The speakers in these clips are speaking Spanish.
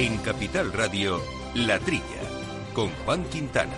En Capital Radio, La Trilla, con Juan Quintana.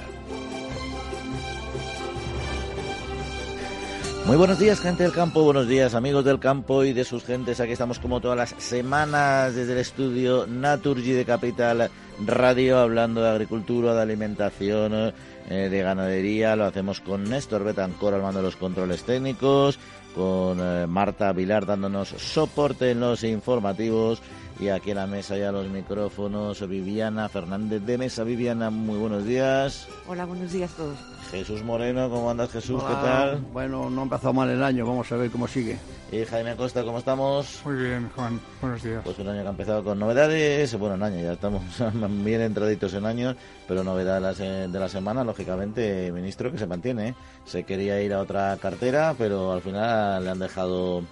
Muy buenos días, gente del campo, buenos días, amigos del campo y de sus gentes. Aquí estamos como todas las semanas desde el estudio Naturgy de Capital Radio, hablando de agricultura, de alimentación, eh, de ganadería. Lo hacemos con Néstor Betancor al mando de los controles técnicos, con eh, Marta Vilar dándonos soporte en los informativos y aquí en la mesa ya los micrófonos Viviana Fernández de Mesa. Viviana, muy buenos días. Hola, buenos días a todos. Jesús Moreno, ¿cómo andas Jesús? ¿Qué tal? Bueno, no ha empezado mal el año, vamos a ver cómo sigue. Y Jaime Acosta, ¿cómo estamos? Muy bien, Juan, buenos días. Pues un año que ha empezado con novedades, bueno, un año, ya estamos bien entraditos en años, pero novedad de la, se- de la semana, lógicamente, ministro, que se mantiene. ¿eh? Se quería ir a otra cartera, pero al final le han dejado...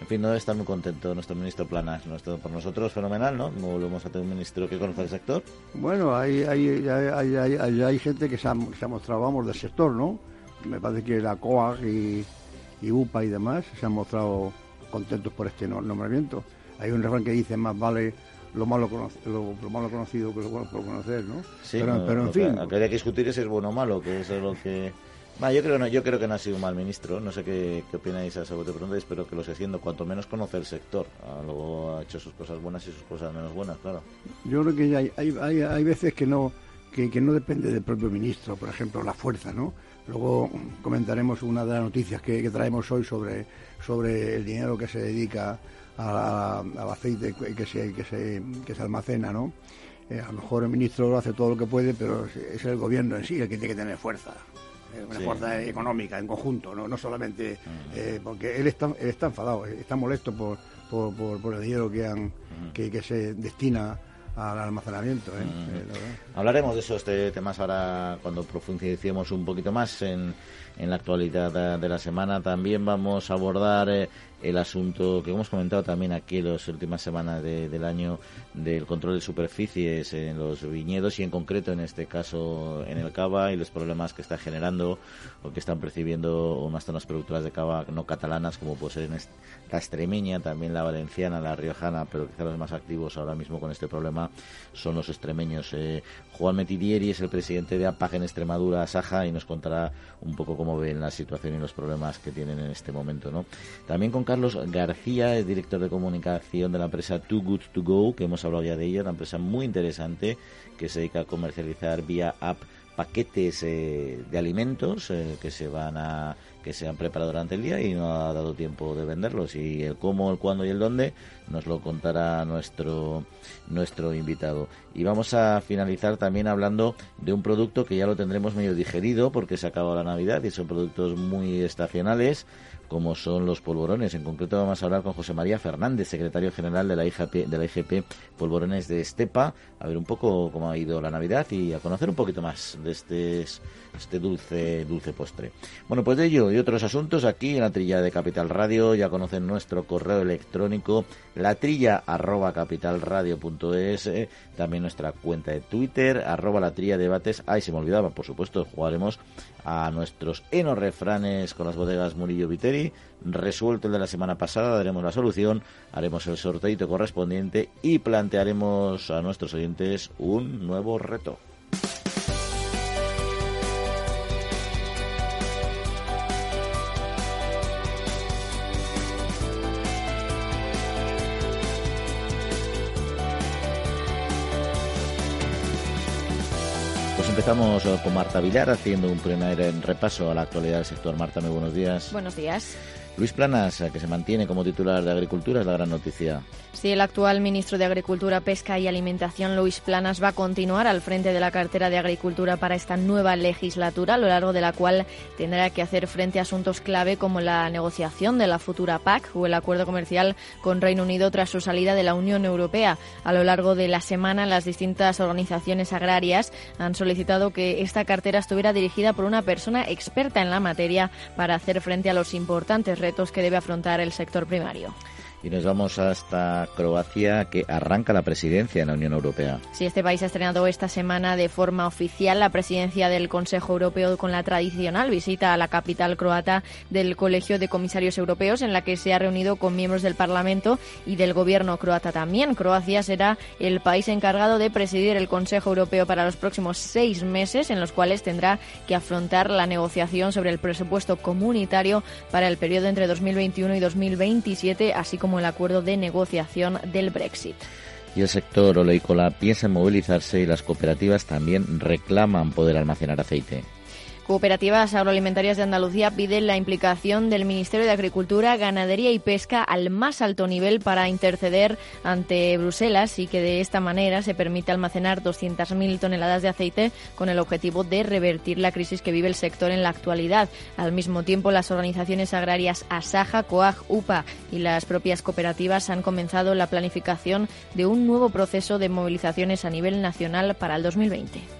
En fin, no debe estar muy contento nuestro ministro Planas. Nuestro, por nosotros, fenomenal, ¿no? Como volvemos a tener un ministro que conoce el sector. Bueno, hay, hay, hay, hay, hay- gente que se ha, se ha mostrado, vamos, del sector, ¿no? Me parece que la COAG y, y UPA y demás se han mostrado contentos por este no- nombramiento. Hay un refrán que dice, más vale lo malo, lo, lo malo conocido que lo bueno por conocer, ¿no? Sí, pero, no, pero en fin, Lo que habría que discutir es si es bueno o malo, que eso es lo que... Yo creo, no, yo creo que no ha sido un mal ministro. No sé qué, opináis a ese bote pronto, espero que lo esté haciendo. Cuanto menos conoce el sector. Ah, luego ha hecho sus cosas buenas y sus cosas menos buenas, claro. yo creo que hay, hay, hay, hay veces que no, que, que no depende del propio ministro, por ejemplo, la fuerza, ¿no? Luego comentaremos una de las noticias que, traemos hoy sobre, sobre el dinero que se dedica al aceite que se, que se, que se almacena, ¿no? Eh, a lo mejor el ministro hace todo lo que puede, pero es el gobierno en sí el que tiene que tener fuerza. Eh, Una Sí. fuerza económica en conjunto, no, no solamente eh, porque él está, él está enfadado, eh, está molesto por, por, por, por el dinero que, han, que, que se destina al almacenamiento. verdad. Hablaremos de esos te- temas ahora cuando profundicemos un poquito más en, en la actualidad de, la semana. También vamos a abordar el asunto que hemos comentado también aquí en las últimas semanas de- del año del control de superficies en los viñedos y en concreto en este caso en el cava y los problemas que está generando o que están percibiendo unas zonas productoras de cava no catalanas como puede ser en la extremeña, también la valenciana, la riojana, pero quizá los más activos ahora mismo con este problema son los extremeños. Eh, Juan Metidieri es el presidente de APAG en Extremadura, Saja, y nos contará un poco cómo ven la situación y los problemas que tienen en este momento. ¿no? También con Carlos García, el director de comunicación de la empresa Too Good To Go, que hemos hablado ya de ella, una empresa muy interesante que se dedica a comercializar vía app paquetes eh, de alimentos eh, que se van a que se han preparado durante el día y no ha dado tiempo de venderlos. Y el cómo, el cuándo y el dónde nos lo contará nuestro nuestro invitado. Y vamos a finalizar también hablando de un producto que ya lo tendremos medio digerido porque se acabado la Navidad y son productos muy estacionales como son los polvorones. En concreto vamos a hablar con José María Fernández, secretario general de la IGP, de la IGP Polvorones de Estepa, a ver un poco cómo ha ido la Navidad y a conocer un poquito más de este, este dulce, dulce postre. Bueno, pues de ello y otros asuntos aquí en la trilla de Capital Radio. Ya conocen nuestro correo electrónico, la trilla arroba capitalradio.es, eh, también nuestra cuenta de Twitter, arroba la trilla debates. Ay, se me olvidaba, por supuesto, jugaremos a nuestros enos refranes con las bodegas Murillo Viteri. Resuelto el de la semana pasada, daremos la solución, haremos el sorteito correspondiente y plantearemos a nuestros oyentes un nuevo reto. Empezamos eh, con Marta Villar haciendo un primer eh, repaso a la actualidad del sector. Marta, muy buenos días. Buenos días. Luis Planas, eh, que se mantiene como titular de Agricultura, es la gran noticia. Sí, el actual ministro de Agricultura, Pesca y Alimentación, Luis Planas, va a continuar al frente de la cartera de Agricultura para esta nueva legislatura, a lo largo de la cual tendrá que hacer frente a asuntos clave como la negociación de la futura PAC o el acuerdo comercial con Reino Unido tras su salida de la Unión Europea. A lo largo de la semana, las distintas organizaciones agrarias han solicitado que esta cartera estuviera dirigida por una persona experta en la materia para hacer frente a los importantes retos que debe afrontar el sector primario. Y nos vamos hasta Croacia, que arranca la presidencia en la Unión Europea. Sí, este país ha estrenado esta semana de forma oficial la presidencia del Consejo Europeo con la tradicional visita a la capital croata del Colegio de Comisarios Europeos, en la que se ha reunido con miembros del Parlamento y del gobierno croata también. Croacia será el país encargado de presidir el Consejo Europeo para los próximos seis meses, en los cuales tendrá que afrontar la negociación sobre el presupuesto comunitario para el periodo entre 2021 y 2027, así como como el acuerdo de negociación del Brexit. Y el sector oleícola piensa en movilizarse y las cooperativas también reclaman poder almacenar aceite. Cooperativas Agroalimentarias de Andalucía piden la implicación del Ministerio de Agricultura, Ganadería y Pesca al más alto nivel para interceder ante Bruselas y que de esta manera se permite almacenar 200.000 toneladas de aceite con el objetivo de revertir la crisis que vive el sector en la actualidad. Al mismo tiempo, las organizaciones agrarias Asaja, COAG, UPA y las propias cooperativas han comenzado la planificación de un nuevo proceso de movilizaciones a nivel nacional para el 2020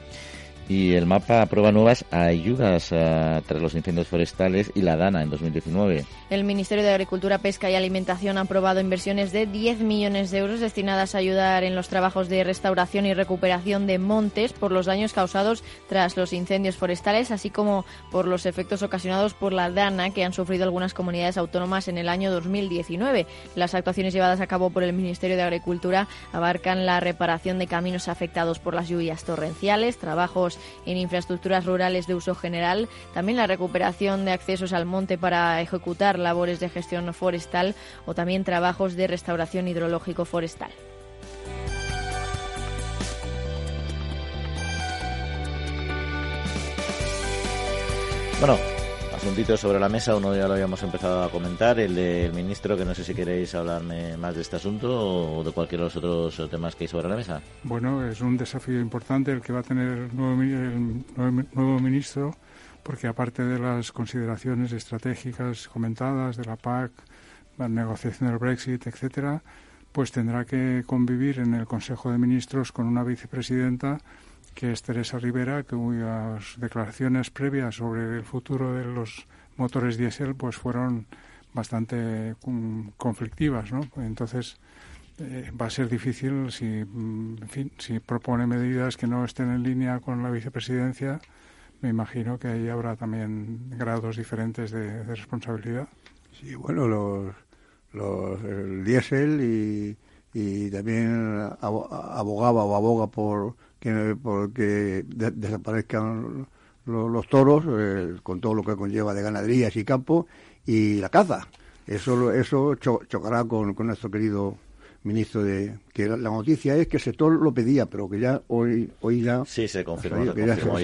y el mapa aprueba nuevas ayudas tras los incendios forestales y la DANA en 2019. El Ministerio de Agricultura, Pesca y Alimentación ha aprobado inversiones de 10 millones de euros destinadas a ayudar en los trabajos de restauración y recuperación de montes por los daños causados tras los incendios forestales, así como por los efectos ocasionados por la DANA que han sufrido algunas comunidades autónomas en el año 2019. Las actuaciones llevadas a cabo por el Ministerio de Agricultura abarcan la reparación de caminos afectados por las lluvias torrenciales, trabajos en infraestructuras rurales de uso general, también la recuperación de accesos al monte para ejecutar labores de gestión forestal o también trabajos de restauración hidrológico forestal. Bueno, asuntitos sobre la mesa, uno ya lo habíamos empezado a comentar, el del ministro, que no sé si queréis hablarme más de este asunto o de cualquiera de los otros temas que hay sobre la mesa. Bueno, es un desafío importante el que va a tener el nuevo, el nuevo ministro, porque aparte de las consideraciones estratégicas comentadas de la PAC, la negociación del Brexit, etcétera, pues tendrá que convivir en el Consejo de Ministros con una vicepresidenta que es Teresa Rivera, cuyas declaraciones previas sobre el futuro de los motores diésel pues fueron bastante mm, conflictivas, ¿no? Entonces eh, va a ser difícil si, mm, en si propone medidas que no estén en línea con la vicepresidencia, me imagino que ahí habrá también grados diferentes de, responsabilidad. Sí, bueno, los, los el diésel y, y también abogaba o aboga por que porque desaparezcan los, toros eh, con todo lo que conlleva de ganaderías y campo y la caza. Eso eso chocará con, con nuestro querido ministro de que la, noticia es que el sector lo pedía pero que ya hoy hoy ya sí se confirmó, se confirmó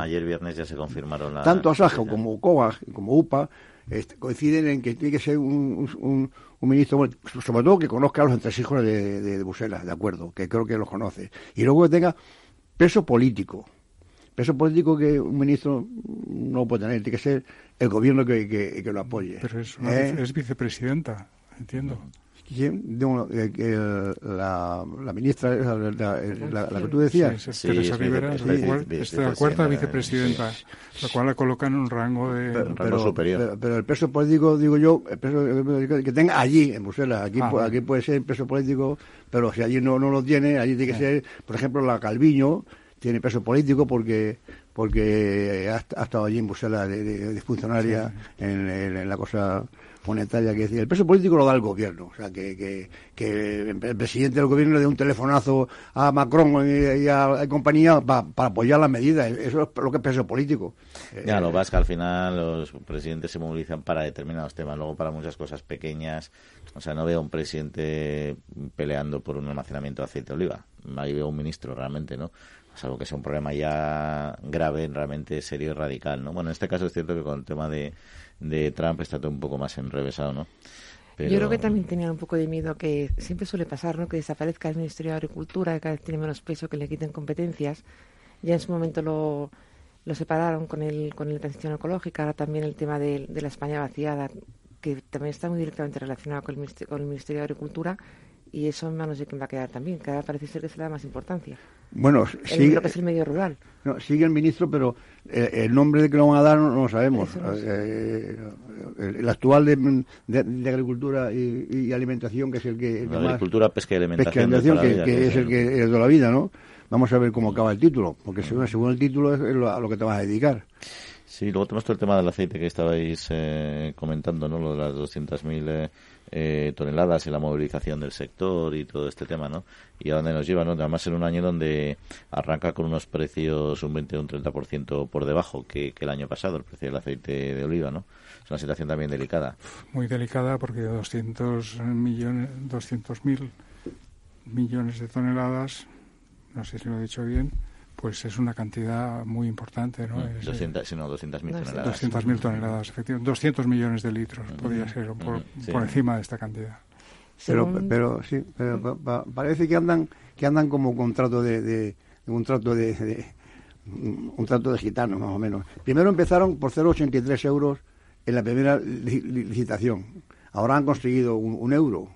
ayer viernes ya se confirmaron tanto Asaja como COAG como UPA este, coinciden en que tiene que ser un, un, ministro, sobre todo que conozca a los entresijos de, de, de Bruselas, de acuerdo, que creo que los conoce. Y luego que tenga peso político. Peso político que un ministro no puede tener, tiene que ser el gobierno que, que, lo apoye. Pero es, ¿Eh? es vicepresidenta, entiendo. Eh, la, la, ministra, la, la, que tú decías. Sí, Teresa Rivera es la cuarta vicepresidenta, la cual la coloca en un rango de pero, superior. Pero, el peso político, digo yo, el peso que tenga allí, en Bruselas, aquí, ah, aquí puede ser peso político, pero si allí no, no lo tiene, allí tiene que ser, por ejemplo, la Calviño tiene peso político porque porque ha, estado allí en Bruselas de, funcionaria en, en la cosa monetaria que decía. El peso político lo da el gobierno. O sea, que, que, el presidente del gobierno le dé un telefonazo a Macron y, a, compañía para apoyar las medidas. Eso es lo que es peso político. Ya, lo vas que al final los presidentes se movilizan para determinados temas, luego para muchas cosas pequeñas. O sea, no veo a un presidente peleando por un almacenamiento de aceite de oliva. Ahí veo un ministro realmente, ¿no? algo que sea un problema ya grave, realmente serio y radical, ¿no? Bueno, en este caso es cierto que con el tema de, de Trump está todo un poco más enrevesado, ¿no? Yo creo que también tenían un poco de miedo que siempre suele pasar, ¿no? Que desaparezca el Ministerio de Agricultura, que cada vez tiene menos peso, que le quiten competencias. Ya en su momento lo, lo separaron con el, con la transición ecológica, ahora también el tema de, de la España vaciada, que también está muy directamente relacionado con el, con el Ministerio de Agricultura y eso en manos de quién va a quedar también. Cada parece ser que se le da más importancia. Bueno, sigue, que es el medio rural. No, sigue el ministro, pero eh, el nombre de que lo van a dar no, lo sabemos. Eh, el, actual de, Agricultura y, Alimentación, que es el que... agricultura, pesca y Alimentación. que, es el que es de la vida, ¿no? Vamos a ver cómo acaba el título, porque según, según el título es a lo que te vas a dedicar. Sí, luego tenemos todo el tema del aceite que estabais eh, comentando, ¿no? Lo de las 200.000 eh, toneladas y la movilización del sector y todo este tema, ¿no? Y a dónde nos lleva, ¿no? Además en un año donde arranca con unos precios un 20 o un 30% por debajo que, el año pasado, el precio del aceite de oliva, ¿no? Es una situación también delicada. Muy delicada porque 200 millones, 200.000 millones de toneladas, no sé si lo he dicho bien, pues es una cantidad muy importante, ¿no? 200, no, 200.000 toneladas. 200.000 toneladas, efectivamente. 200 millones de litros podría ser por, por, encima de esta cantidad. Pero, pero sí, pero parece que andan que andan como contrato de, de, un trato de, un trato de gitanos más o menos. Primero empezaron por 0,83 euros en la primera licitación. Ahora han conseguido un, euro,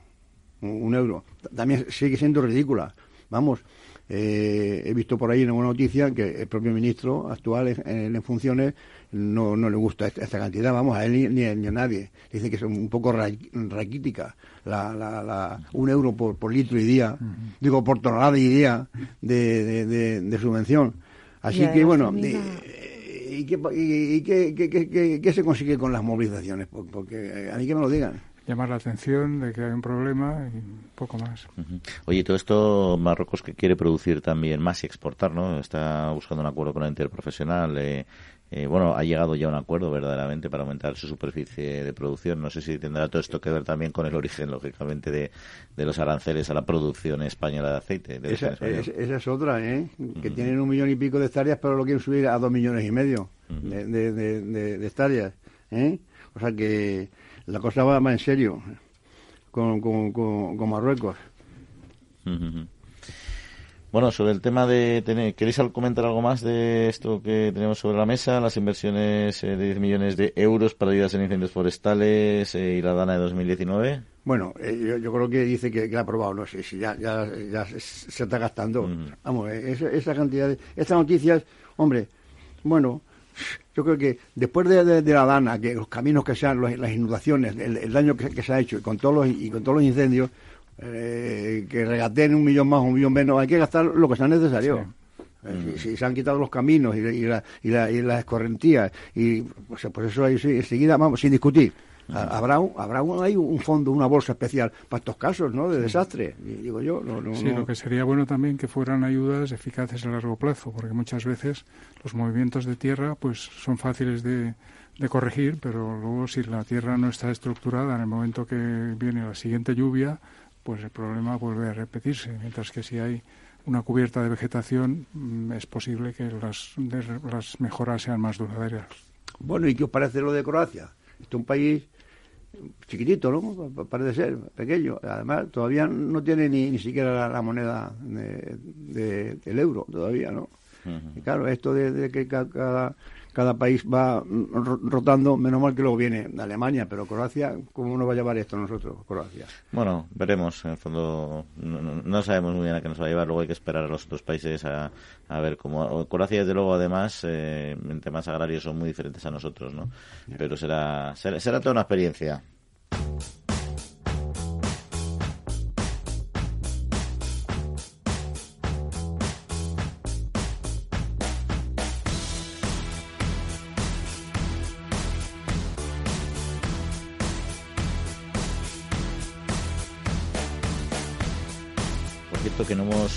un euro. También sigue siendo ridícula. Vamos, eh, he visto por ahí en una noticia que el propio ministro actual en, funciones no, no le gusta esta, cantidad, vamos, a él ni, a nadie. Dice que es un poco raquítica, la, la, un euro por, por litro y día, digo, por tonelada y día de, de, subvención. Así que, bueno, ¿y, qué, y, qué, qué, se consigue con las movilizaciones? Porque a mí que me lo digan llamar la atención de que hay un problema y poco más. Oye, todo esto Marruecos que quiere producir también más y exportar, ¿no? Está buscando un acuerdo con la interprofesional. Eh, eh, bueno, ha llegado ya un acuerdo verdaderamente para aumentar su superficie de producción. No sé si tendrá todo esto que ver también con el origen, lógicamente, de, los aranceles a la producción española de aceite. esa, es, otra, ¿eh? Que tienen un millón y pico de hectáreas, pero lo quieren subir a dos millones y medio de, de, hectáreas. ¿eh? O sea que la cosa va más en serio con, con, Marruecos. Bueno, sobre el tema de tener, ¿queréis comentar algo más de esto que tenemos sobre la mesa? Las inversiones eh, de 10 millones de euros para ayudas en incendios forestales eh, y la DANA de 2019. Bueno, eh, yo, creo que dice que, ha aprobado, no sé si ya, ya, se está gastando. Vamos, esa, esa, cantidad de... Estas noticias, hombre, bueno, yo creo que después de, la dana, que los caminos que sean, las inundaciones, el, daño que, se ha hecho y con todos los, y con todos los incendios, eh, que regateen un millón más o un millón menos, hay que gastar lo que sea necesario. Eh, si, se han quitado los caminos y, la, y, las escorrentías, y pues, pues eso ahí sí, enseguida, vamos, sin discutir. Habrá, un, habrá un, hay un fondo, una bolsa especial para estos casos, ¿no? De desastre, digo yo. sí, lo que sería bueno también que fueran ayudas eficaces a largo plazo, porque muchas veces los movimientos de tierra, pues, son fáciles de, de corregir, pero luego si la tierra no está estructurada en el momento que viene la siguiente lluvia, pues el problema vuelve a repetirse. Mientras que si hay una cubierta de vegetación, mm, es posible que las, las mejoras sean más duraderas. Bueno, ¿y qué os parece lo de Croacia? Este es un país chiquitito, ¿no? Parece ser, pequeño. Además, todavía no tiene ni, ni siquiera la, moneda de, del euro, todavía, ¿no? Y claro, esto de, que cada, cada país va rotando, menos mal que luego viene Alemania, pero Croacia, ¿cómo nos va a llevar esto a nosotros, Croacia? Bueno, veremos, en el fondo no, sabemos muy bien a qué nos va a llevar, luego hay que esperar a los otros países a, a ver cómo... Croacia, desde luego, además, eh, en temas agrarios son muy diferentes a nosotros, ¿no? Pero será, será, será toda una experiencia.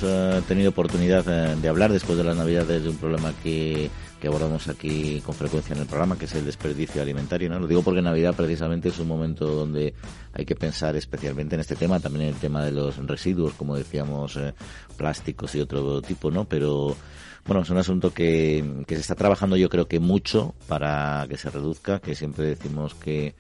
Hemos eh, tenido oportunidad eh, de hablar después de las Navidades de un problema que, abordamos aquí con frecuencia en el programa, que es el desperdicio alimentario. ¿no? Lo digo porque Navidad precisamente es un momento donde hay que pensar especialmente en este tema, también en el tema de los residuos, como decíamos, eh, plásticos y otro tipo, ¿no? Pero bueno, es un asunto que, que se está trabajando yo creo que mucho para que se reduzca, que siempre decimos que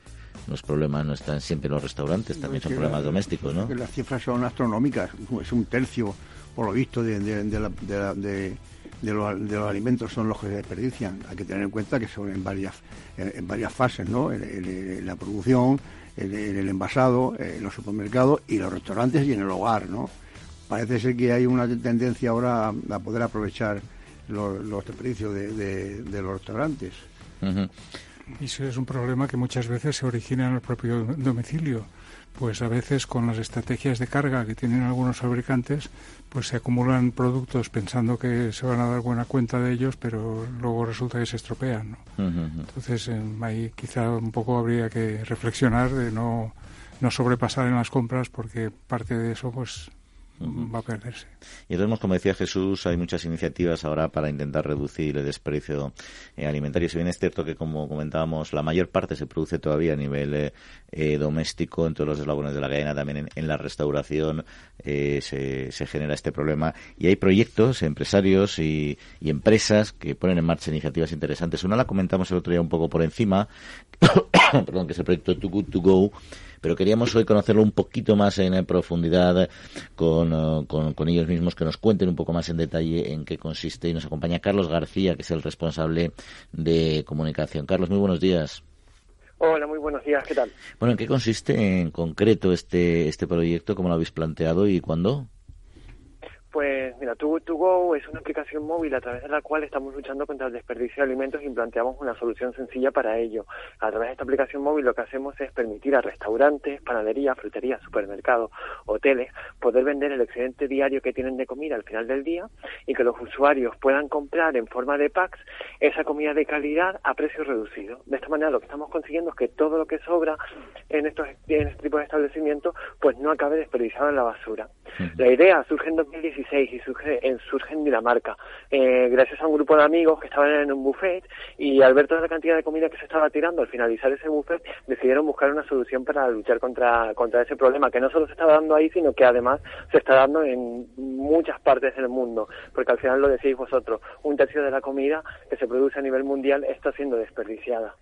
los problemas no están siempre en los restaurantes, también son problemas domésticos, ¿no? Las cifras son astronómicas, es un tercio, por lo visto, de, de, los, alimentos son los que se desperdician. Hay que tener en cuenta que son en varias, en, varias fases, ¿no? En, la producción, en, el envasado, en los supermercados y los restaurantes y en el hogar, ¿no? Parece ser que hay una tendencia ahora a, poder aprovechar los, los desperdicios de, los restaurantes. Y eso es un problema que muchas veces se origina en el propio domicilio pues a veces con las estrategias de carga que tienen algunos fabricantes, pues se acumulan productos pensando que se van a dar buena cuenta de ellos, pero luego resulta que se estropean. ¿no? Entonces ahí quizá un poco habría que reflexionar de no, no sobrepasar en las compras porque parte de eso pues va a perderse. Y entonces, como decía Jesús, hay muchas iniciativas ahora para intentar reducir el desperdicio eh, alimentario. Si bien es cierto que, como comentábamos, la mayor parte se produce todavía a nivel eh, eh, doméstico, en todos los eslabones de la cadena, también en, la restauración se, se, genera este problema. Y hay proyectos, empresarios y, y, empresas que ponen en marcha iniciativas interesantes. Una la comentamos el otro día un poco por encima, perdón, que es el proyecto Too Good To Go, pero queríamos hoy conocerlo un poquito más en profundidad con, eh, con, con, ellos mismos, que nos cuenten un poco más en detalle en qué consiste. Y nos acompaña Carlos García, que es el responsable de comunicación. Carlos, muy buenos días. Hola, muy buenos días, ¿qué tal? Bueno, ¿en qué consiste en concreto este, este proyecto? ¿Cómo lo habéis planteado y cuándo? Pues mira, Too Good To Go es una aplicación móvil a través de la cual estamos luchando contra el desperdicio de alimentos y planteamos una solución sencilla para ello. A través de esta aplicación móvil lo que hacemos es permitir a restaurantes, panaderías, fruterías, supermercados, hoteles poder vender el excedente diario que tienen de comida al final del día y que los usuarios puedan comprar en forma de packs esa comida de calidad a precio reducido. De esta manera lo que estamos consiguiendo es que todo lo que sobra en estos en este tipo de establecimientos pues no acabe desperdiciado en la basura. La idea surge en 2016 y surge surge en Dinamarca, eh, gracias a un grupo de amigos que estaban en un buffet y al ver toda la cantidad de comida que se estaba tirando al finalizar ese buffet, decidieron buscar una solución para luchar contra, contra ese problema, que no solo se estaba dando ahí, sino que además se está dando en muchas partes del mundo, porque al final lo decís vosotros, un tercio de la comida que se produce a nivel mundial está siendo desperdiciada.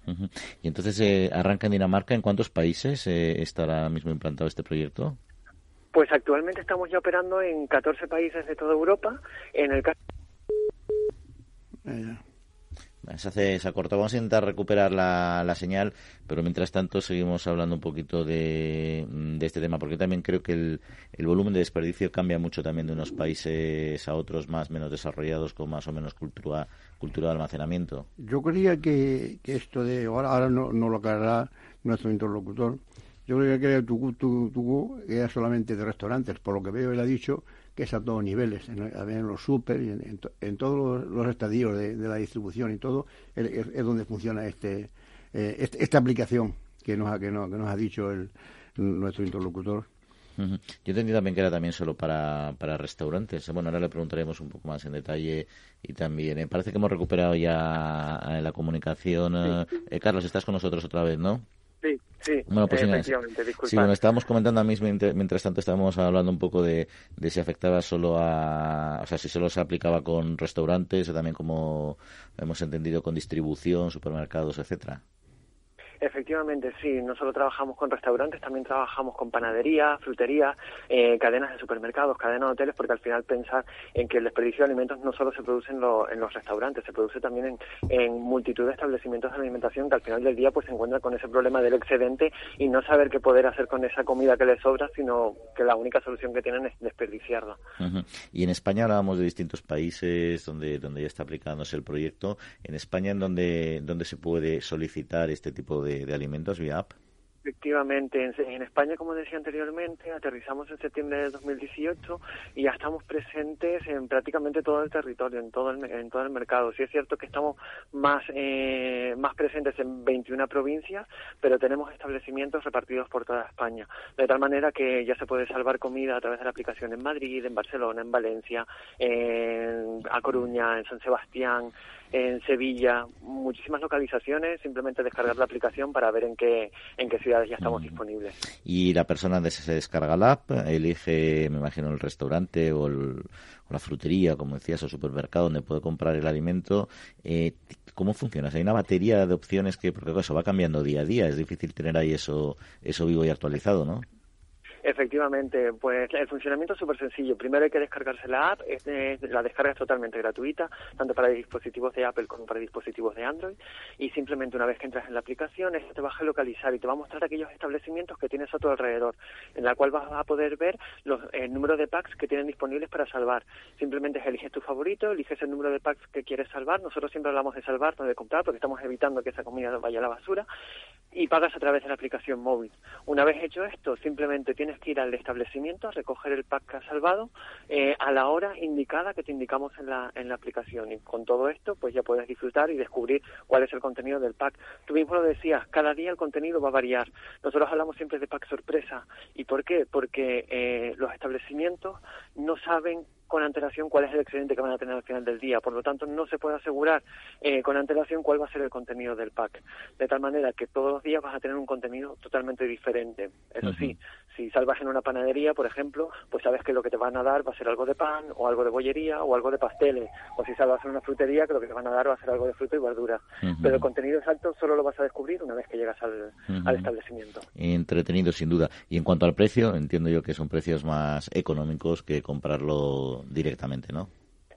Y entonces eh, arranca en Dinamarca, ¿en cuántos países eh, está ahora mismo implantado este proyecto? Pues actualmente estamos ya operando en 14 países de toda Europa. En el caso. Se, hace, se cortado. Vamos a intentar recuperar la, la, señal, pero mientras tanto seguimos hablando un poquito de, de este tema, porque también creo que el, el, volumen de desperdicio cambia mucho también de unos países a otros más menos desarrollados con más o menos cultura, cultura de almacenamiento. Yo creía que, que esto de ahora, ahora no, no lo aclarará nuestro interlocutor, yo creo que tu tu era solamente de restaurantes, por lo que veo él ha dicho que es a todos niveles, en, los super y en, todos los, estadios de, la distribución y todo, es, donde funciona este, eh, este, esta aplicación que nos ha, que nos, ha dicho el, nuestro interlocutor. Yo entendí también que era también solo para, para restaurantes. Bueno, ahora le preguntaremos un poco más en detalle y también. Eh, parece que hemos recuperado ya eh, la comunicación. Carlos, estás con nosotros otra vez, ¿no? Sí, sí, bueno, pues efectivamente, Sí, bueno, estábamos comentando a mí, mientras tanto estábamos hablando un poco de, de si afectaba solo a, o sea, si solo se aplicaba con restaurantes o también como hemos entendido con distribución, supermercados, etcétera. Efectivamente, sí. No solo trabajamos con restaurantes, también trabajamos con panaderías, fruterías, eh, cadenas de supermercados, cadenas de hoteles, porque al final pensar en que el desperdicio de alimentos no solo se produce en, los restaurantes, se produce también en, multitud de establecimientos de alimentación que al final del día pues se encuentran con ese problema del excedente y no saber qué poder hacer con esa comida que les sobra, sino que la única solución que tienen es desperdiciarla. Y en España hablábamos de distintos países donde, donde ya está aplicándose el proyecto. En España, ¿en donde, donde se puede solicitar este tipo de de, alimentos vía app. Efectivamente, en, España, como decía anteriormente, aterrizamos en septiembre de 2018 y ya estamos presentes en prácticamente todo el territorio, en todo el, en todo el mercado. Sí es cierto que estamos más, eh, más presentes en 21 provincias, pero tenemos establecimientos repartidos por toda España. De tal manera que ya se puede salvar comida a través de la aplicación en Madrid, en Barcelona, en Valencia, en A Coruña, en San Sebastián, en Sevilla, muchísimas localizaciones, simplemente descargar la aplicación para ver en qué, en qué ciudades ya estamos disponibles. Y la persona se descarga la app, elige, me imagino, el restaurante o, la frutería, como decías, o supermercado donde puede comprar el alimento. Eh, ¿Cómo funciona? Hay una batería de opciones que, porque eso va cambiando día a día, es difícil tener ahí eso, eso vivo y actualizado, ¿no? Efectivamente, pues el funcionamiento es súper sencillo. Primero hay que descargarse la app, la descarga es totalmente gratuita, tanto para dispositivos de Apple como para dispositivos de Android, y simplemente una vez que entras en la aplicación, esto te va a localizar y te va a mostrar aquellos establecimientos que tienes a tu alrededor, en la cual vas a poder ver los, el número de packs que tienen disponibles para salvar. Simplemente eliges tu favorito, eliges el número de packs que quieres salvar. Nosotros siempre hablamos de salvar, no de comprar, porque estamos evitando que esa comida vaya a la basura, y pagas a través de la aplicación móvil. Una vez hecho esto, simplemente tienes que ir al establecimiento a recoger el pack que has salvado eh, a la hora indicada que te indicamos en la, en la aplicación. Y con todo esto, pues ya puedes disfrutar y descubrir cuál es el contenido del pack. Tú mismo lo decías, cada día el contenido va a variar. Nosotros hablamos siempre de pack sorpresa. ¿Y por qué? Porque eh, los establecimientos no saben con antelación cuál es el excedente que van a tener al final del día. Por lo tanto, no se puede asegurar eh, con antelación cuál va a ser el contenido del pack. De tal manera que todos los días vas a tener un contenido totalmente diferente. Eso sí, si salvas en una panadería, por ejemplo, pues sabes que lo que te van a dar va a ser algo de pan o algo de bollería o algo de pasteles. O si salvas en una frutería, que lo que te van a dar va a ser algo de fruta y verdura. Pero el contenido exacto solo lo vas a descubrir una vez que llegas al, al establecimiento. Entretenido, sin duda. Y en cuanto al precio, entiendo yo que son precios más económicos que comprarlo directamente, ¿no?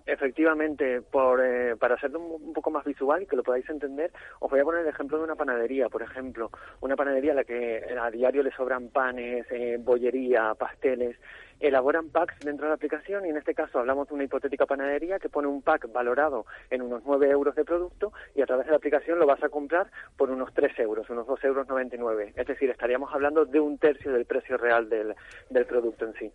Efectivamente, por, eh, para hacerlo un, poco más visual y que lo podáis entender, os voy a poner el ejemplo de una panadería, por ejemplo, una panadería a la que a diario le sobran panes, eh, bollería, pasteles, elaboran packs dentro de la aplicación y en este caso hablamos de una hipotética panadería que pone un pack valorado en unos 9 euros de producto y a través de la aplicación lo vas a comprar por unos 3 euros, unos 2 euros 99. Es decir, estaríamos hablando de un tercio del precio real del, del producto en sí.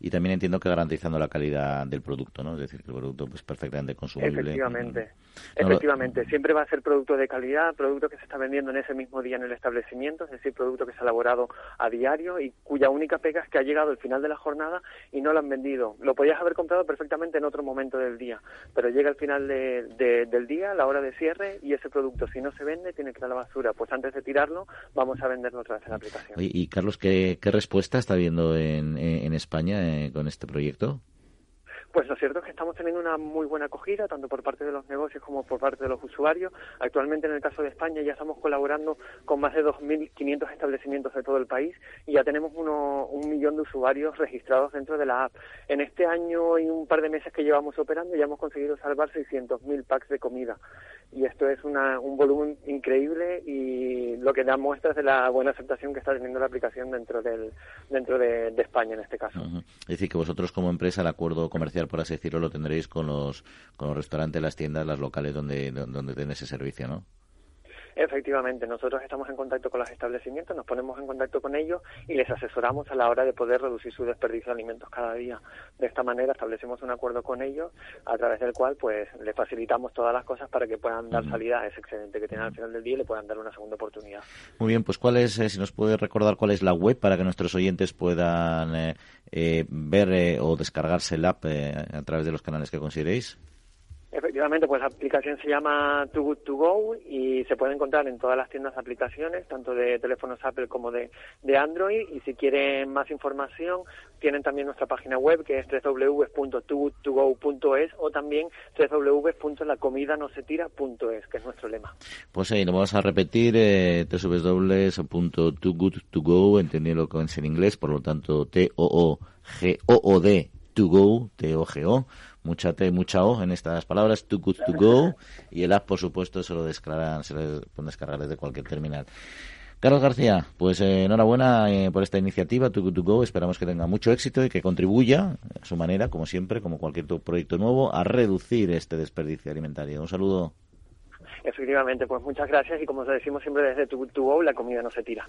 Y también entiendo que garantizando la calidad del producto, ¿no? Es decir, que el producto pues perfectamente consumible. Efectivamente. Efectivamente, siempre va a ser producto de calidad, producto que se está vendiendo en ese mismo día en el establecimiento, es decir, producto que se ha elaborado a diario y cuya única pega es que ha llegado el final de la jornada y no lo han vendido. Lo podías haber comprado perfectamente en otro momento del día, pero llega el final de, del día, la hora de cierre, y ese producto, si no se vende, tiene que ir a la basura. Pues antes de tirarlo, vamos a venderlo otra vez en la aplicación. Y, Carlos, ¿qué, respuesta está viendo en, en España eh, con este proyecto? Pues lo cierto es que estamos teniendo una muy buena acogida, tanto por parte de los negocios como por parte de los usuarios. Actualmente, en el caso de España, ya estamos colaborando con más de 2.500 establecimientos de todo el país y ya tenemos uno, un millón de usuarios registrados dentro de la app. En este año y un par de meses que llevamos operando, ya hemos conseguido salvar 600.000 packs de comida. Y esto es una, un volumen increíble y lo que da muestras de la buena aceptación que está teniendo la aplicación dentro, del, dentro de, España, en este caso. Es decir, que vosotros, como empresa, el acuerdo comercial por así decirlo, lo tendréis con los, con los restaurantes, las tiendas, las locales donde, donde den ese servicio, ¿no? Efectivamente, nosotros estamos en contacto con los establecimientos, nos ponemos en contacto con ellos y les asesoramos a la hora de poder reducir su desperdicio de alimentos cada día. De esta manera establecemos un acuerdo con ellos a través del cual pues les facilitamos todas las cosas para que puedan dar salida a ese excedente que tienen al final del día y le puedan dar una segunda oportunidad. Muy bien, pues cuál es, eh, si nos puede recordar cuál es la web para que nuestros oyentes puedan eh, eh, ver o descargarse el app a través de los canales que consideréis. Efectivamente, pues la aplicación se llama Too Good To Go y se puede encontrar en todas las tiendas de aplicaciones, tanto de teléfonos Apple como de, de Android. Y si quieren más información, tienen también nuestra página web que es www.togoodtogo.es o también www.lacomidanosetira.es, que es nuestro lema. Pues ahí lo vamos a repetir, eh, www.togoodtogo, entendiendo que es en inglés, por lo tanto T-O-O-G-O-O-D, to go, T-O-G-O mucha T, mucha O en estas palabras, too good to go, y el app, por supuesto, se lo descargan, se lo pueden descargar desde cualquier terminal. Carlos García, pues eh, enhorabuena eh, por esta iniciativa, Too Good To Go. Esperamos que tenga mucho éxito y que contribuya a su manera, como siempre, como cualquier proyecto nuevo, a reducir este desperdicio alimentario. Un saludo. Efectivamente, pues muchas gracias y como decimos siempre desde Too Good To Go, la comida no se tira.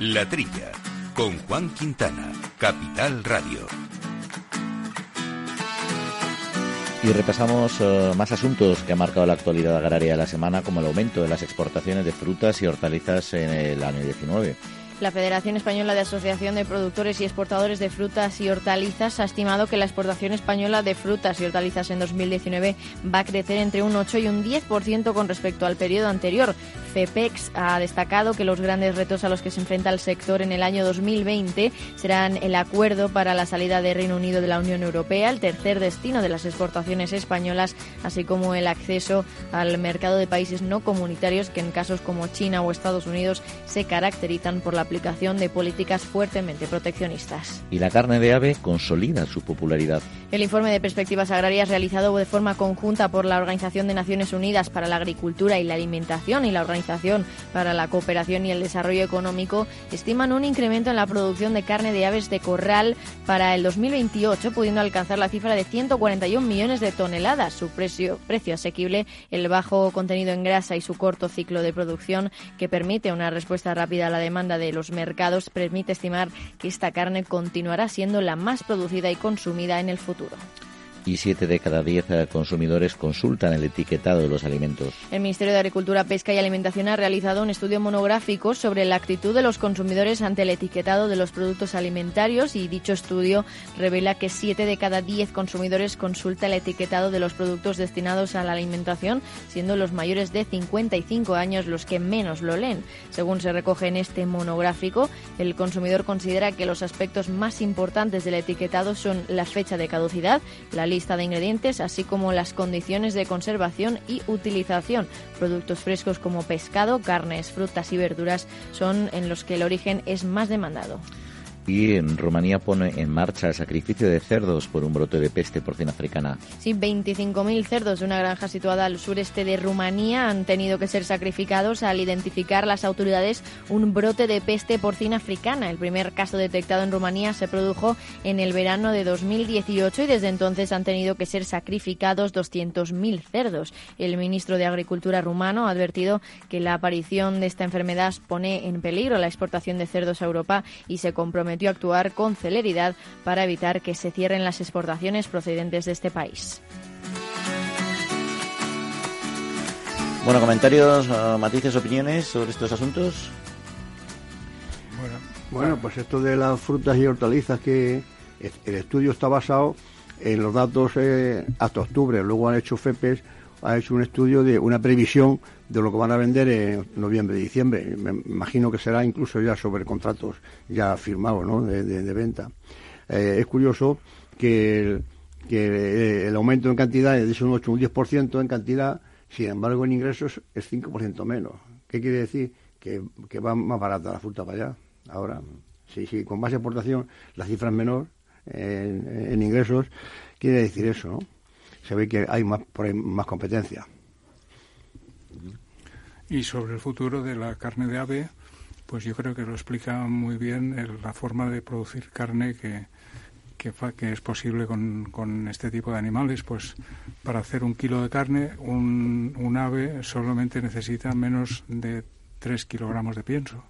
La Trilla, con Juan Quintana, Capital Radio. Y repasamos eh, más asuntos que ha marcado la actualidad agraria de la semana, como el aumento de las exportaciones de frutas y hortalizas en el año 19. La Federación Española de Asociación de Productores y Exportadores de Frutas y Hortalizas ha estimado que la exportación española de frutas y hortalizas en 2019 va a crecer entre un 8 y un 10% con respecto al periodo anterior. FEPEX ha destacado que los grandes retos a los que se enfrenta el sector en el año 2020 serán el acuerdo para la salida de Reino Unido de la Unión Europea, el tercer destino de las exportaciones españolas, así como el acceso al mercado de países no comunitarios que en casos como China o Estados Unidos se caracterizan por la aplicación de políticas fuertemente proteccionistas. Y la carne de ave consolida su popularidad. El informe de perspectivas agrarias realizado de forma conjunta por la Organización de Naciones Unidas para la Agricultura y la Alimentación y la Organización para la Cooperación y el Desarrollo Económico estiman un incremento en la producción de carne de aves de corral para el 2028, pudiendo alcanzar la cifra de 141 millones de toneladas. Su precio, precio asequible, el bajo contenido en grasa y su corto ciclo de producción que permite una respuesta rápida a la demanda de los mercados permite estimar que esta carne continuará siendo la más producida y consumida en el futuro y 7 de cada 10 consumidores consultan el etiquetado de los alimentos. El Ministerio de Agricultura, Pesca y Alimentación ha realizado un estudio monográfico sobre la actitud de los consumidores ante el etiquetado de los productos alimentarios y dicho estudio revela que 7 de cada 10 consumidores consulta el etiquetado de los productos destinados a la alimentación, siendo los mayores de 55 años los que menos lo leen. Según se recoge en este monográfico, el consumidor considera que los aspectos más importantes del etiquetado son la fecha de caducidad, la lista de ingredientes, así como las condiciones de conservación y utilización. Productos frescos como pescado, carnes, frutas y verduras son en los que el origen es más demandado y en Rumanía pone en marcha el sacrificio de cerdos por un brote de peste porcina africana. Sí, 25.000 cerdos de una granja situada al sureste de Rumanía han tenido que ser sacrificados al identificar las autoridades un brote de peste porcina africana. El primer caso detectado en Rumanía se produjo en el verano de 2018 y desde entonces han tenido que ser sacrificados 200.000 cerdos. El ministro de Agricultura rumano ha advertido que la aparición de esta enfermedad pone en peligro la exportación de cerdos a Europa y se compromete a actuar con celeridad para evitar que se cierren las exportaciones procedentes de este país. Bueno, comentarios, eh, matices, opiniones sobre estos asuntos. Bueno, bueno, pues esto de las frutas y hortalizas que el estudio está basado en los datos eh, hasta octubre. Luego han hecho FEPES, ha hecho un estudio de una previsión de lo que van a vender en noviembre diciembre. Me imagino que será incluso ya sobre contratos ya firmados ¿no? de, venta. Eh, es curioso que, el, que el aumento en cantidad es de un 8 un 10% en cantidad, sin embargo en ingresos es 5% menos. ¿Qué quiere decir? Que, que va más barata la fruta para allá. Ahora, sí, sí, con más exportación la cifra es menor en, ingresos, quiere decir eso, ¿no? Se ve que hay más, más competencia. Y sobre el futuro de la carne de ave, pues yo creo que lo explica muy bien la forma de producir carne que, que, es posible con, este tipo de animales. Pues para hacer un kilo de carne, un, un ave solamente necesita menos de 3 kilogramos de pienso.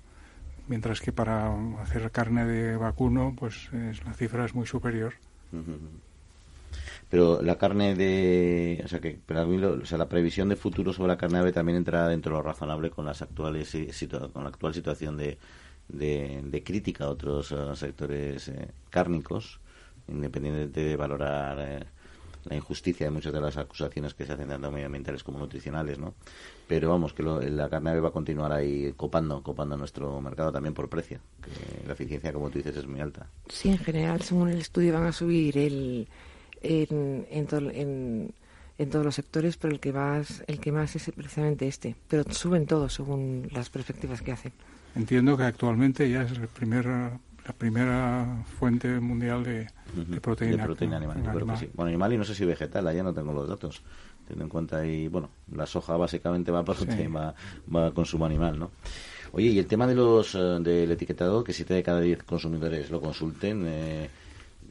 Mientras que para hacer carne de vacuno, pues la cifra es muy superior pero la carne de o sea que para mí o sea, la previsión de futuro sobre la carne ave también entra dentro de lo razonable con las actuales con la actual situación de, de, crítica a otros sectores eh, cárnicos independientemente de valorar eh, la injusticia de muchas de las acusaciones que se hacen tanto medioambientales como nutricionales, ¿no? Pero vamos, que la carne ave va a continuar ahí copando, copando nuestro mercado también por precio, que la eficiencia, como tú dices, es muy alta. Sí, en general, según el estudio, van a subir el, en, en, en, todos los sectores, pero el que más el que más es precisamente este. Pero suben todos según las perspectivas que hacen. Entiendo que actualmente ya es el primer, la primera fuente mundial de, proteína, animal. Bueno, animal y no sé si vegetal, ya no tengo los datos. Teniendo en cuenta ahí, bueno, la soja básicamente va por va, va a consumo animal, ¿no? Oye, y el tema de los eh, del etiquetado, que siete de cada diez consumidores lo consulten, eh,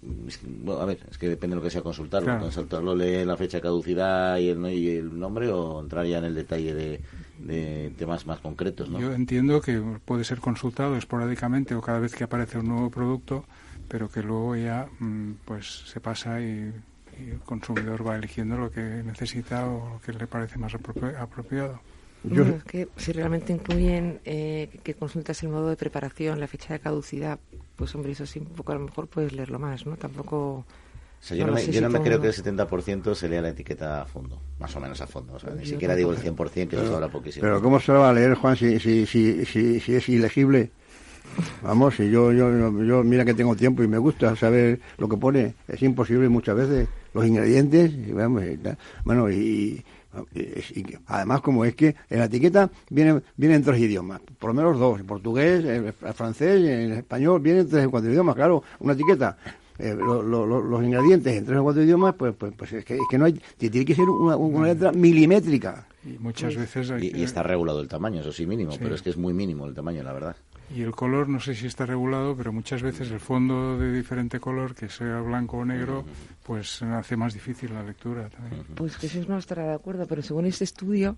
bueno, a ver, es que depende de lo que sea consultarlo. Consultarlo lee la fecha de caducidad y el, y el nombre o entrar ya en el detalle de, temas más concretos, ¿no? Yo entiendo que puede ser consultado esporádicamente o cada vez que aparece un nuevo producto, pero que luego ya mm, pues se pasa y, el consumidor va eligiendo lo que necesita o lo que le parece más apropiado. Yo... es que si realmente incluyen eh, que consultas el modo de preparación, la fecha de caducidad, pues hombre, eso sí, un poco a lo mejor puedes leerlo más, ¿no? Tampoco... yo no, me, yo no me creo que el 70% se lea la etiqueta a fondo, más o menos a fondo. O sea, ni siquiera digo el 100%, que eso habla poquísimo. Pero ¿cómo se lo va a leer, Juan, si, si, si, si, si es ilegible? Vamos, si yo, yo, yo, mira que tengo tiempo y me gusta saber lo que pone. Es imposible muchas veces los ingredientes. Y, bueno, y, además como es que en la etiqueta vienen, vienen tres idiomas, por lo menos dos, el portugués, el, francés y el español, vienen tres o cuatro idiomas, claro, una etiqueta. Eh, los ingredientes en tres o cuatro idiomas, pues, pues, pues es, que, es que no hay, tiene que ser una, una letra milimétrica. Y muchas veces... y, está regulado el tamaño, eso sí, mínimo, pero es que es muy mínimo el tamaño, la verdad. Y el color, no sé si está regulado, pero muchas veces el fondo de diferente color, que sea blanco o negro, pues hace más difícil la lectura también. Pues Jesús no estará de acuerdo, pero según este estudio,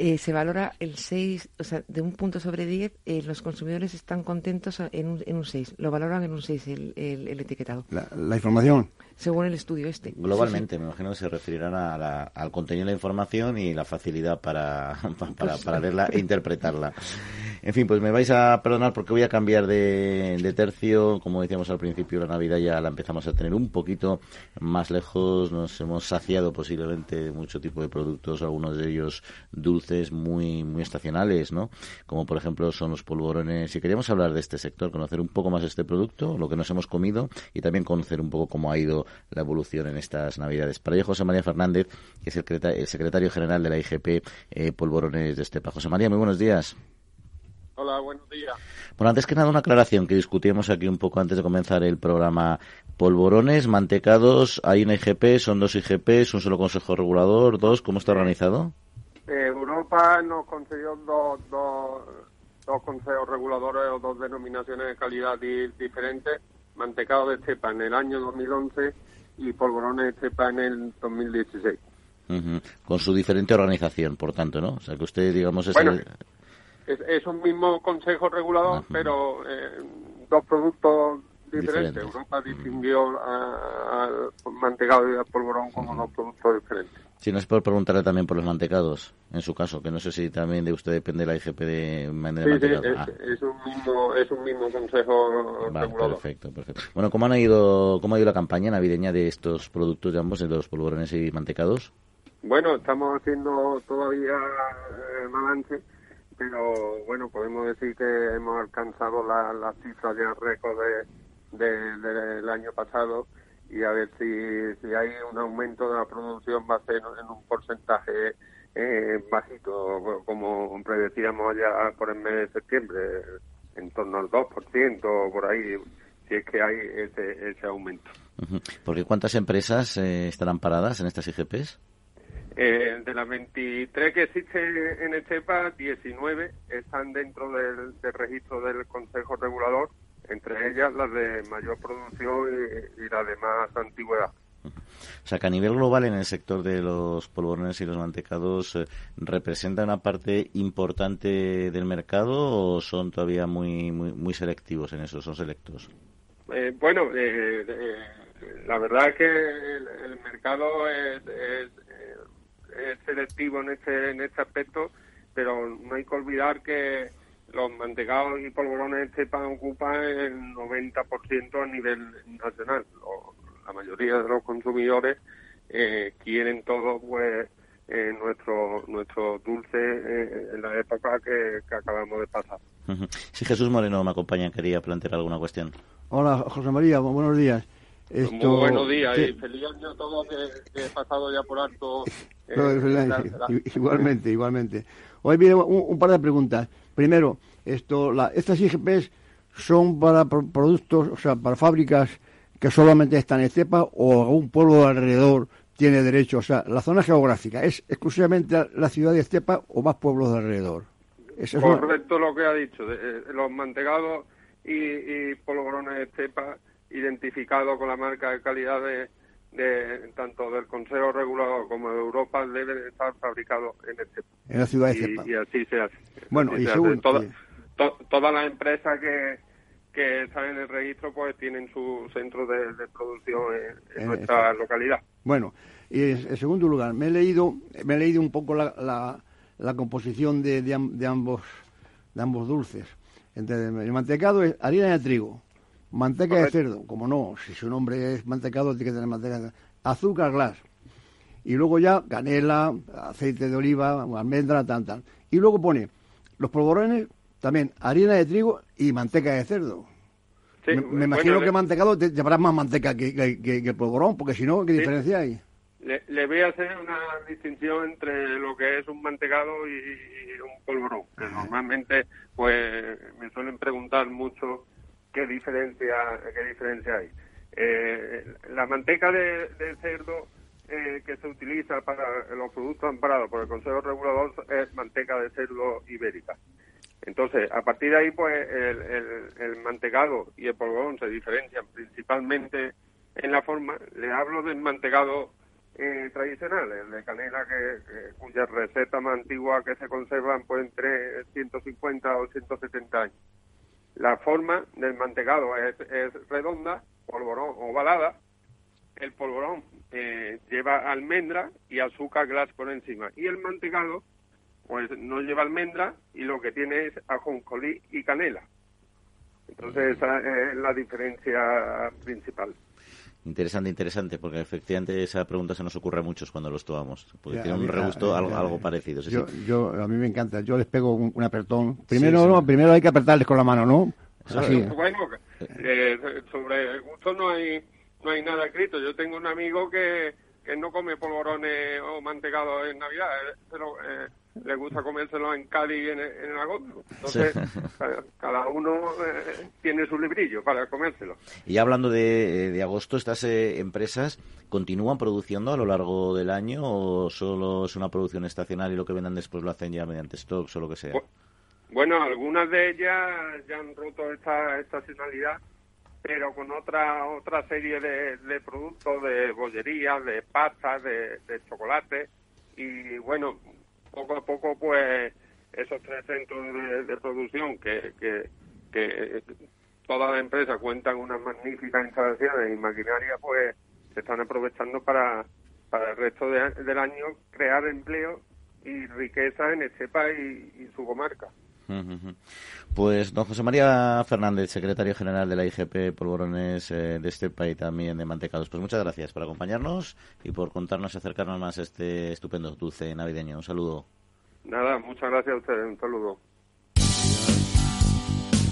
eh, se valora el 6, o sea, de un punto sobre 10, eh, los consumidores están contentos en un, en un 6, lo valoran en un 6 el, el, etiquetado. La, información. Según el estudio este. Globalmente, me imagino que se referirán al contenido de la información y la facilidad para, para, pues para leerla e interpretarla. En fin, pues me vais a perdonar porque voy a cambiar de, de, tercio. Como decíamos al principio, la Navidad ya la empezamos a tener un poquito más lejos. Nos hemos saciado posiblemente mucho tipo de productos, algunos de ellos dulces muy, muy estacionales, ¿no? Como por ejemplo son los polvorones. Si queríamos hablar de este sector, conocer un poco más este producto, lo que nos hemos comido y también conocer un poco cómo ha ido la evolución en estas Navidades. Para ello, José María Fernández, que es el, secretario general de la IGP eh, Polvorones de Estepa. José María, muy buenos días. Hola, buenos días. Bueno, antes que nada, una aclaración que discutíamos aquí un poco antes de comenzar el programa. Polvorones, mantecados, hay una IGP, son dos IGPs, un solo consejo regulador, dos, ¿cómo está organizado? Europa nos concedió dos, dos, dos consejos reguladores o dos denominaciones de calidad diferentes, mantecado de estepa en el año 2011 y polvorones de estepa en el 2016. Con su diferente organización, por tanto, ¿no? O sea, que usted, digamos, es, es, un mismo consejo regulador, pero eh, dos productos diferentes. Europa distinguió al mantecado y al polvorón como dos productos diferentes. Si no es por preguntarle también por los mantecados, en su caso, que no sé si también de usted depende la IGP de, mantecados. Sí, ah. es, un mismo, es un mismo consejo Perfecto, perfecto. Bueno, ¿cómo, han ido, ¿cómo ha ido la campaña navideña de estos productos, de ambos, de los polvorones y mantecados? Bueno, estamos haciendo todavía eh, balance, pero bueno, podemos decir que hemos alcanzado las la cifras ya récord de, del año pasado y a ver si, si hay un aumento de la producción va a ser en un porcentaje eh, bajito, como predecíamos ya por el mes de septiembre, en torno al 2% o por ahí, si es que hay ese, ese aumento. Porque ¿cuántas empresas eh, estarán paradas en estas IGPs? Eh, de las 23 que existen en Estepa, 19 están dentro del, del registro del Consejo Regulador entre ellas las de mayor producción y, las de más antigüedad. O sea, que a nivel global en el sector de los polvorones y los mantecados eh, representa una parte importante del mercado o son todavía muy muy, muy selectivos en eso, son selectos. Eh, bueno, eh, la verdad es que el, mercado es, es, selectivo en este en este aspecto, pero no hay que olvidar que los mantecados y polvorones de pan ocupan el 90% a nivel nacional. la mayoría de los consumidores eh, quieren todo pues eh, nuestro nuestro dulce eh, en la época que, acabamos de pasar. Si Jesús Moreno me acompaña, quería plantear alguna cuestión. Hola, José María, buenos días. Esto, Muy buenos días y feliz año a todos que, he pasado ya por alto. igualmente, igualmente. Hoy viene un par de preguntas. Primero, esto, la, estas IGPs son para productos, o sea, para fábricas que solamente están en Estepa o algún pueblo de alrededor tiene derecho. O sea, la zona geográfica es exclusivamente la ciudad de Estepa o más pueblos de alrededor. Correcto lo que ha dicho. Eh, los mantegados y, y polvorones Estepa identificados con la marca de calidad de, de tanto del Consejo Regulador como de Europa deben estar fabricados en este en la ciudad de Cepa. Y, así se hace. Bueno, y según todas las empresas que que están en el registro pues tienen su centro de, producción en, nuestra localidad. Bueno, y en segundo lugar, me he leído me he leído un poco la, la composición de, de, ambos, de ambos dulces. el mantecado es harina de trigo, manteca de cerdo, como no, si su nombre es mantecado, tiene que tener manteca de azúcar glass. Y luego ya canela, aceite de oliva, almendra, tan, tan. Y luego pone los polvorones, también harina de trigo y manteca de cerdo me, imagino que mantecado llevarás más manteca que, que, polvorón, porque si no, ¿qué diferencia hay? Le, voy a hacer una distinción entre lo que es un mantecado y, un polvorón, que normalmente pues me suelen preguntar mucho qué diferencia, qué diferencia hay. Eh, la manteca de, cerdo eh, que se utiliza para los productos amparados por el Consejo Regulador es manteca de cerdo ibérica. Entonces, a partir de ahí, pues el, mantecado y el polvorón se diferencian principalmente en la forma. Le hablo del mantecado eh, tradicional, el de canela, que, cuya receta más antigua que se conservan pues entre 150 o 170 años. La forma del mantecado es, redonda, polvorón ovalada. El polvorón eh, lleva almendra y azúcar glass por encima. Y el mantecado pues no lleva almendra y lo que tiene es ajonjolí y canela. Entonces esa es la diferencia principal. Interesante, interesante, porque efectivamente esa pregunta se nos ocurre a muchos cuando los tomamos, porque tiene un regusto algo, algo parecido. yo, a mí me encanta, yo les pego un, apertón. Primero, primero hay que apretarles con la mano, ¿no? Bueno, eh, sobre gusto no hay, no hay nada escrito. Yo tengo un amigo que, que no come polvorones o mantecados en Navidad, eh, pero eh, le gusta comérselo en Cádiz en, en agosto. Entonces, cada uno eh, tiene su librillo para comérselo. Y hablando de, de agosto, ¿estas eh, empresas continúan produciendo a lo largo del año o solo es una producción estacional y lo que vendan después lo hacen ya mediante stocks o lo que sea? Bueno, algunas de ellas ya han roto esta estacionalidad pero con otra otra serie de, de productos de bollería, de pastas, de, de chocolate y bueno, poco a poco, pues, esos tres centros de, producción que, que, que todas las empresas cuentan unas magníficas instalaciones y maquinaria, pues, se están aprovechando para, para el resto del año crear empleo y riqueza en Estepa y, y su comarca. Pues don José María Fernández, secretario general de la IGP Polvorones eh, de Estepa y también de Mantecados. Pues muchas gracias por acompañarnos y por contarnos y acercarnos más a este estupendo dulce navideño. Un saludo. Nada, muchas gracias a ustedes. Un saludo.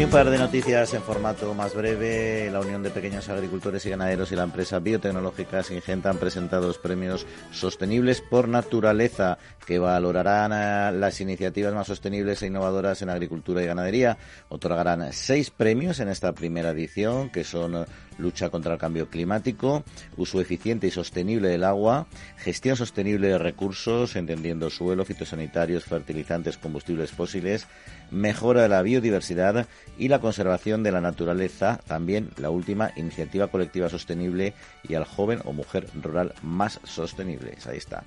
Hay un par de noticias en formato más breve. La Unión de Pequeños Agricultores y Ganaderos y la empresa biotecnológica Singenta han presentado los premios sostenibles por naturaleza que valorarán eh, las iniciativas más sostenibles e innovadoras en agricultura y ganadería. Otorgarán seis premios en esta primera edición, que son lucha contra el cambio climático, uso eficiente y sostenible del agua, gestión sostenible de recursos, entendiendo suelo, fitosanitarios, fertilizantes, combustibles fósiles, mejora de la biodiversidad y la conservación de la naturaleza, también la última iniciativa colectiva sostenible y al joven o mujer rural más sostenibles. Ahí está.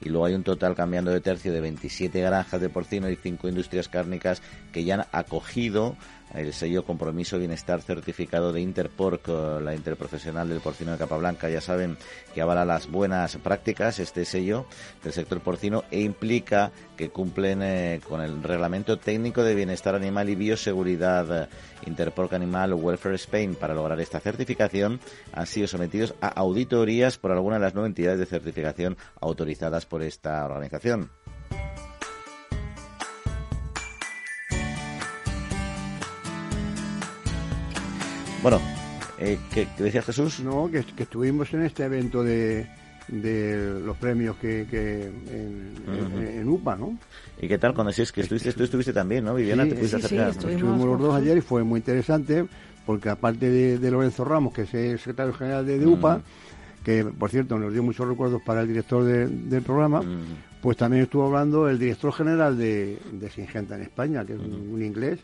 Y luego hay un total cambiando de tercio de 27 granjas de porcino y 5 industrias cárnicas que ya han acogido el sello Compromiso Bienestar certificado de Interporc, la interprofesional del porcino de Capablanca. Ya saben que avala las buenas prácticas este sello del sector porcino e implica que cumplen eh, con el reglamento técnico de bienestar animal y bioseguridad Interporc Animal Welfare Spain. Para lograr esta certificación han sido sometidos a auditorías por algunas de las nueve entidades de certificación autorizadas por esta organización. Bueno, eh, ¿qué, decía Jesús? No, que, estuvimos en este evento de, de los premios que, en, UPA, ¿no? ¿Y qué tal cuando decís que estuviste, tú estuviste también, ¿no, Viviana? Sí, ¿Te sí, estuvimos, los dos ayer y fue muy interesante porque aparte de, Lorenzo Ramos, que es el secretario general de, UPA, que por cierto nos dio muchos recuerdos para el director del programa, mm. pues también estuvo hablando el director general de, de Singenta en España, que es un, inglés,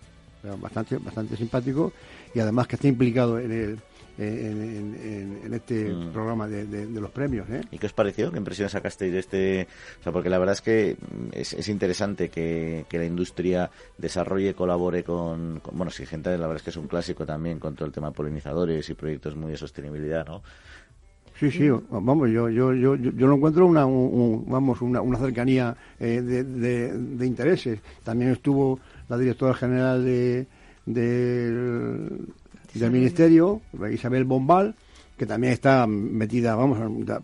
bastante, bastante simpático, y además que está implicado en el en, este mm. programa de, los premios. ¿eh? ¿Y qué os pareció? ¿Qué impresiones sacasteis de este? O sea, porque la verdad es que es, interesante que, la industria desarrolle, colabore con, bueno, si gente, la verdad es que es un clásico también con todo el tema de polinizadores y proyectos muy de sostenibilidad, ¿no? Sí, sí, vamos, yo, yo, yo, yo lo encuentro una, vamos, una, una cercanía eh, de, de, intereses. También estuvo la directora general de, de del Ministerio, Isabel Bombal, que también está metida, vamos,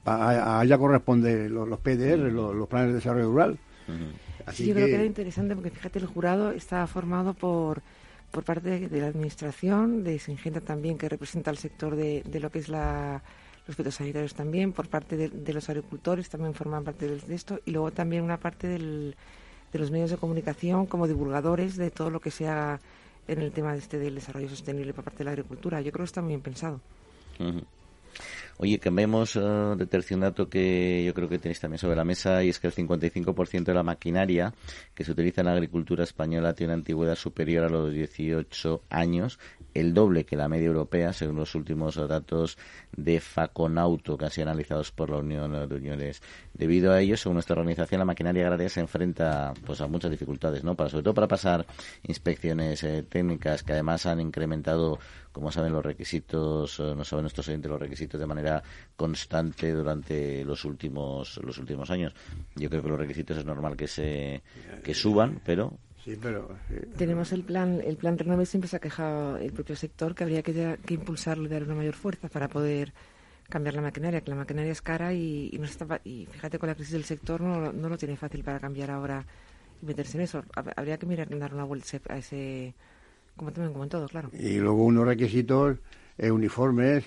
a, ella corresponde los, PDR, los, planes de desarrollo rural. Así yo creo que era interesante porque fíjate, el jurado está formado por por parte de la administración, de Singenta también, que representa el sector de, de lo que es la, los fitosanitarios también, por parte de, los agricultores también forman parte de esto, y luego también una parte del, de los medios de comunicación como divulgadores de todo lo que sea en el tema este del desarrollo sostenible por parte de la agricultura. Yo creo que está muy bien pensado. Oye, cambiemos uh, de tercio un dato que yo creo que tenéis también sobre la mesa y es que el 55% de la maquinaria que se utiliza en la agricultura española tiene antigüedad superior a los 18 años, el doble que la media europea, según los últimos datos de Faconauto, que han sido analizados por la Unión de Uniones. Debido a ello, según nuestra organización, la maquinaria agraria se enfrenta pues, a muchas dificultades, ¿no? Para, sobre todo para pasar inspecciones eh, técnicas que además han incrementado como saben los requisitos, eh, no saben nuestros oyentes los requisitos de manera constante durante los últimos los últimos años. Yo creo que los requisitos es normal que se que suban, pero Sí, pero... Tenemos el plan, el plan Renove siempre se ha quejado el propio sector que habría que, que impulsarlo y dar una mayor fuerza para poder cambiar la maquinaria, que la maquinaria es cara y, no está, y fíjate con la crisis del sector no, no lo tiene fácil para cambiar ahora y meterse en eso. Habría que mirar dar una vuelta a ese, como también como en todo, claro. Y luego unos requisitos eh, uniformes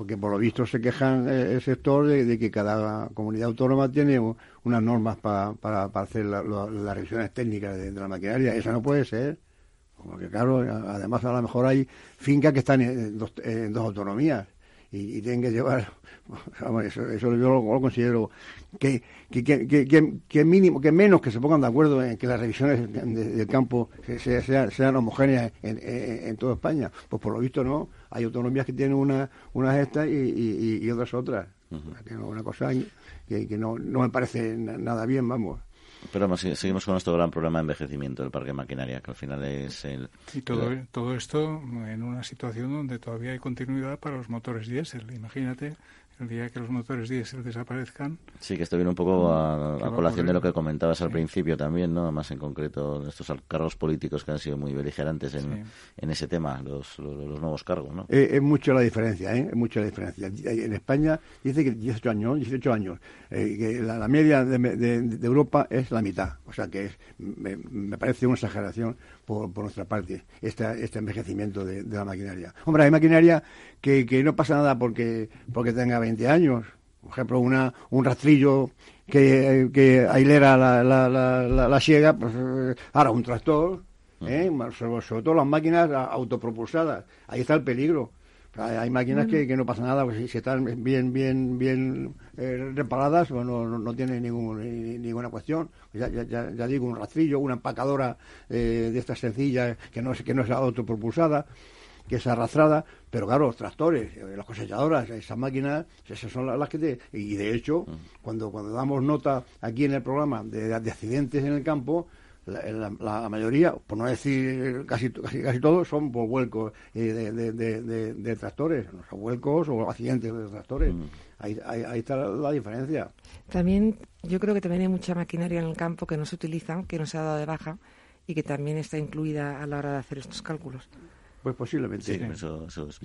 porque por lo visto se quejan eh, el sector de, que cada comunidad autónoma tiene unas normas para hacer las revisiones técnicas de, la maquinaria. Eso no puede ser. Porque claro, además a lo mejor hay fincas que están en dos, autonomías y, tienen que llevar, eso, yo lo, considero que, que, mínimo, que menos que se pongan de acuerdo en que las revisiones del campo sean, homogéneas en, en toda España. Pues por lo visto no hay autonomías que tienen una, unas estas y, y, otras otras. Una cosa que, que no, no, me parece nada bien, vamos. Pero vamos, seguimos con nuestro gran problema de envejecimiento del parque de maquinaria, que al final es el... Y todo, todo esto en una situación donde todavía hay continuidad para los motores diésel. Imagínate el día que los motores diésel desaparezcan. Sí, que esto viene un poco a, colación de lo que comentabas al principio también, ¿no? Más en concreto estos cargos políticos que han sido muy beligerantes en, en ese tema, los, los, nuevos cargos, ¿no? Eh, es mucho la diferencia, ¿eh? Es mucho la diferencia. En España dice que 18 años, 18 años, eh, que la, media de, de, Europa es la mitad. O sea que es, me, me parece una exageración por, nuestra parte, este, este envejecimiento de, la maquinaria. Hombre, hay maquinaria que, que no pasa nada porque, porque tenga 20 años. Por ejemplo, una, un rastrillo que, que ailera la, la, la, la, siega, pues eh, ahora un tractor, ¿eh? sobre, sobre, todo las máquinas autopropulsadas. Ahí está el peligro. Hay, máquinas que, que, no pasa nada, pues si, están bien bien bien eh, reparadas, pues no, no, tiene ningún, ninguna cuestión. Ya, ya, ya, digo, un rastrillo, una empacadora eh, de estas sencillas que no, que no es autopropulsada, que es arrastrada, pero claro, los tractores, eh, las cosechadoras, esas máquinas, esas son las que te... Y de hecho, cuando, cuando damos nota aquí en el programa de, de accidentes en el campo, la, mayoría, por no decir casi casi, casi todos, son por vuelcos eh, de, tractores, son vuelcos o accidentes de tractores. Mm. Ahí, ahí, está la, diferencia. También, yo creo que también hay mucha maquinaria en el campo que no se utiliza, que no se ha dado de baja y que también está incluida a la hora de hacer estos cálculos. Pues posiblemente. Sí, eso, es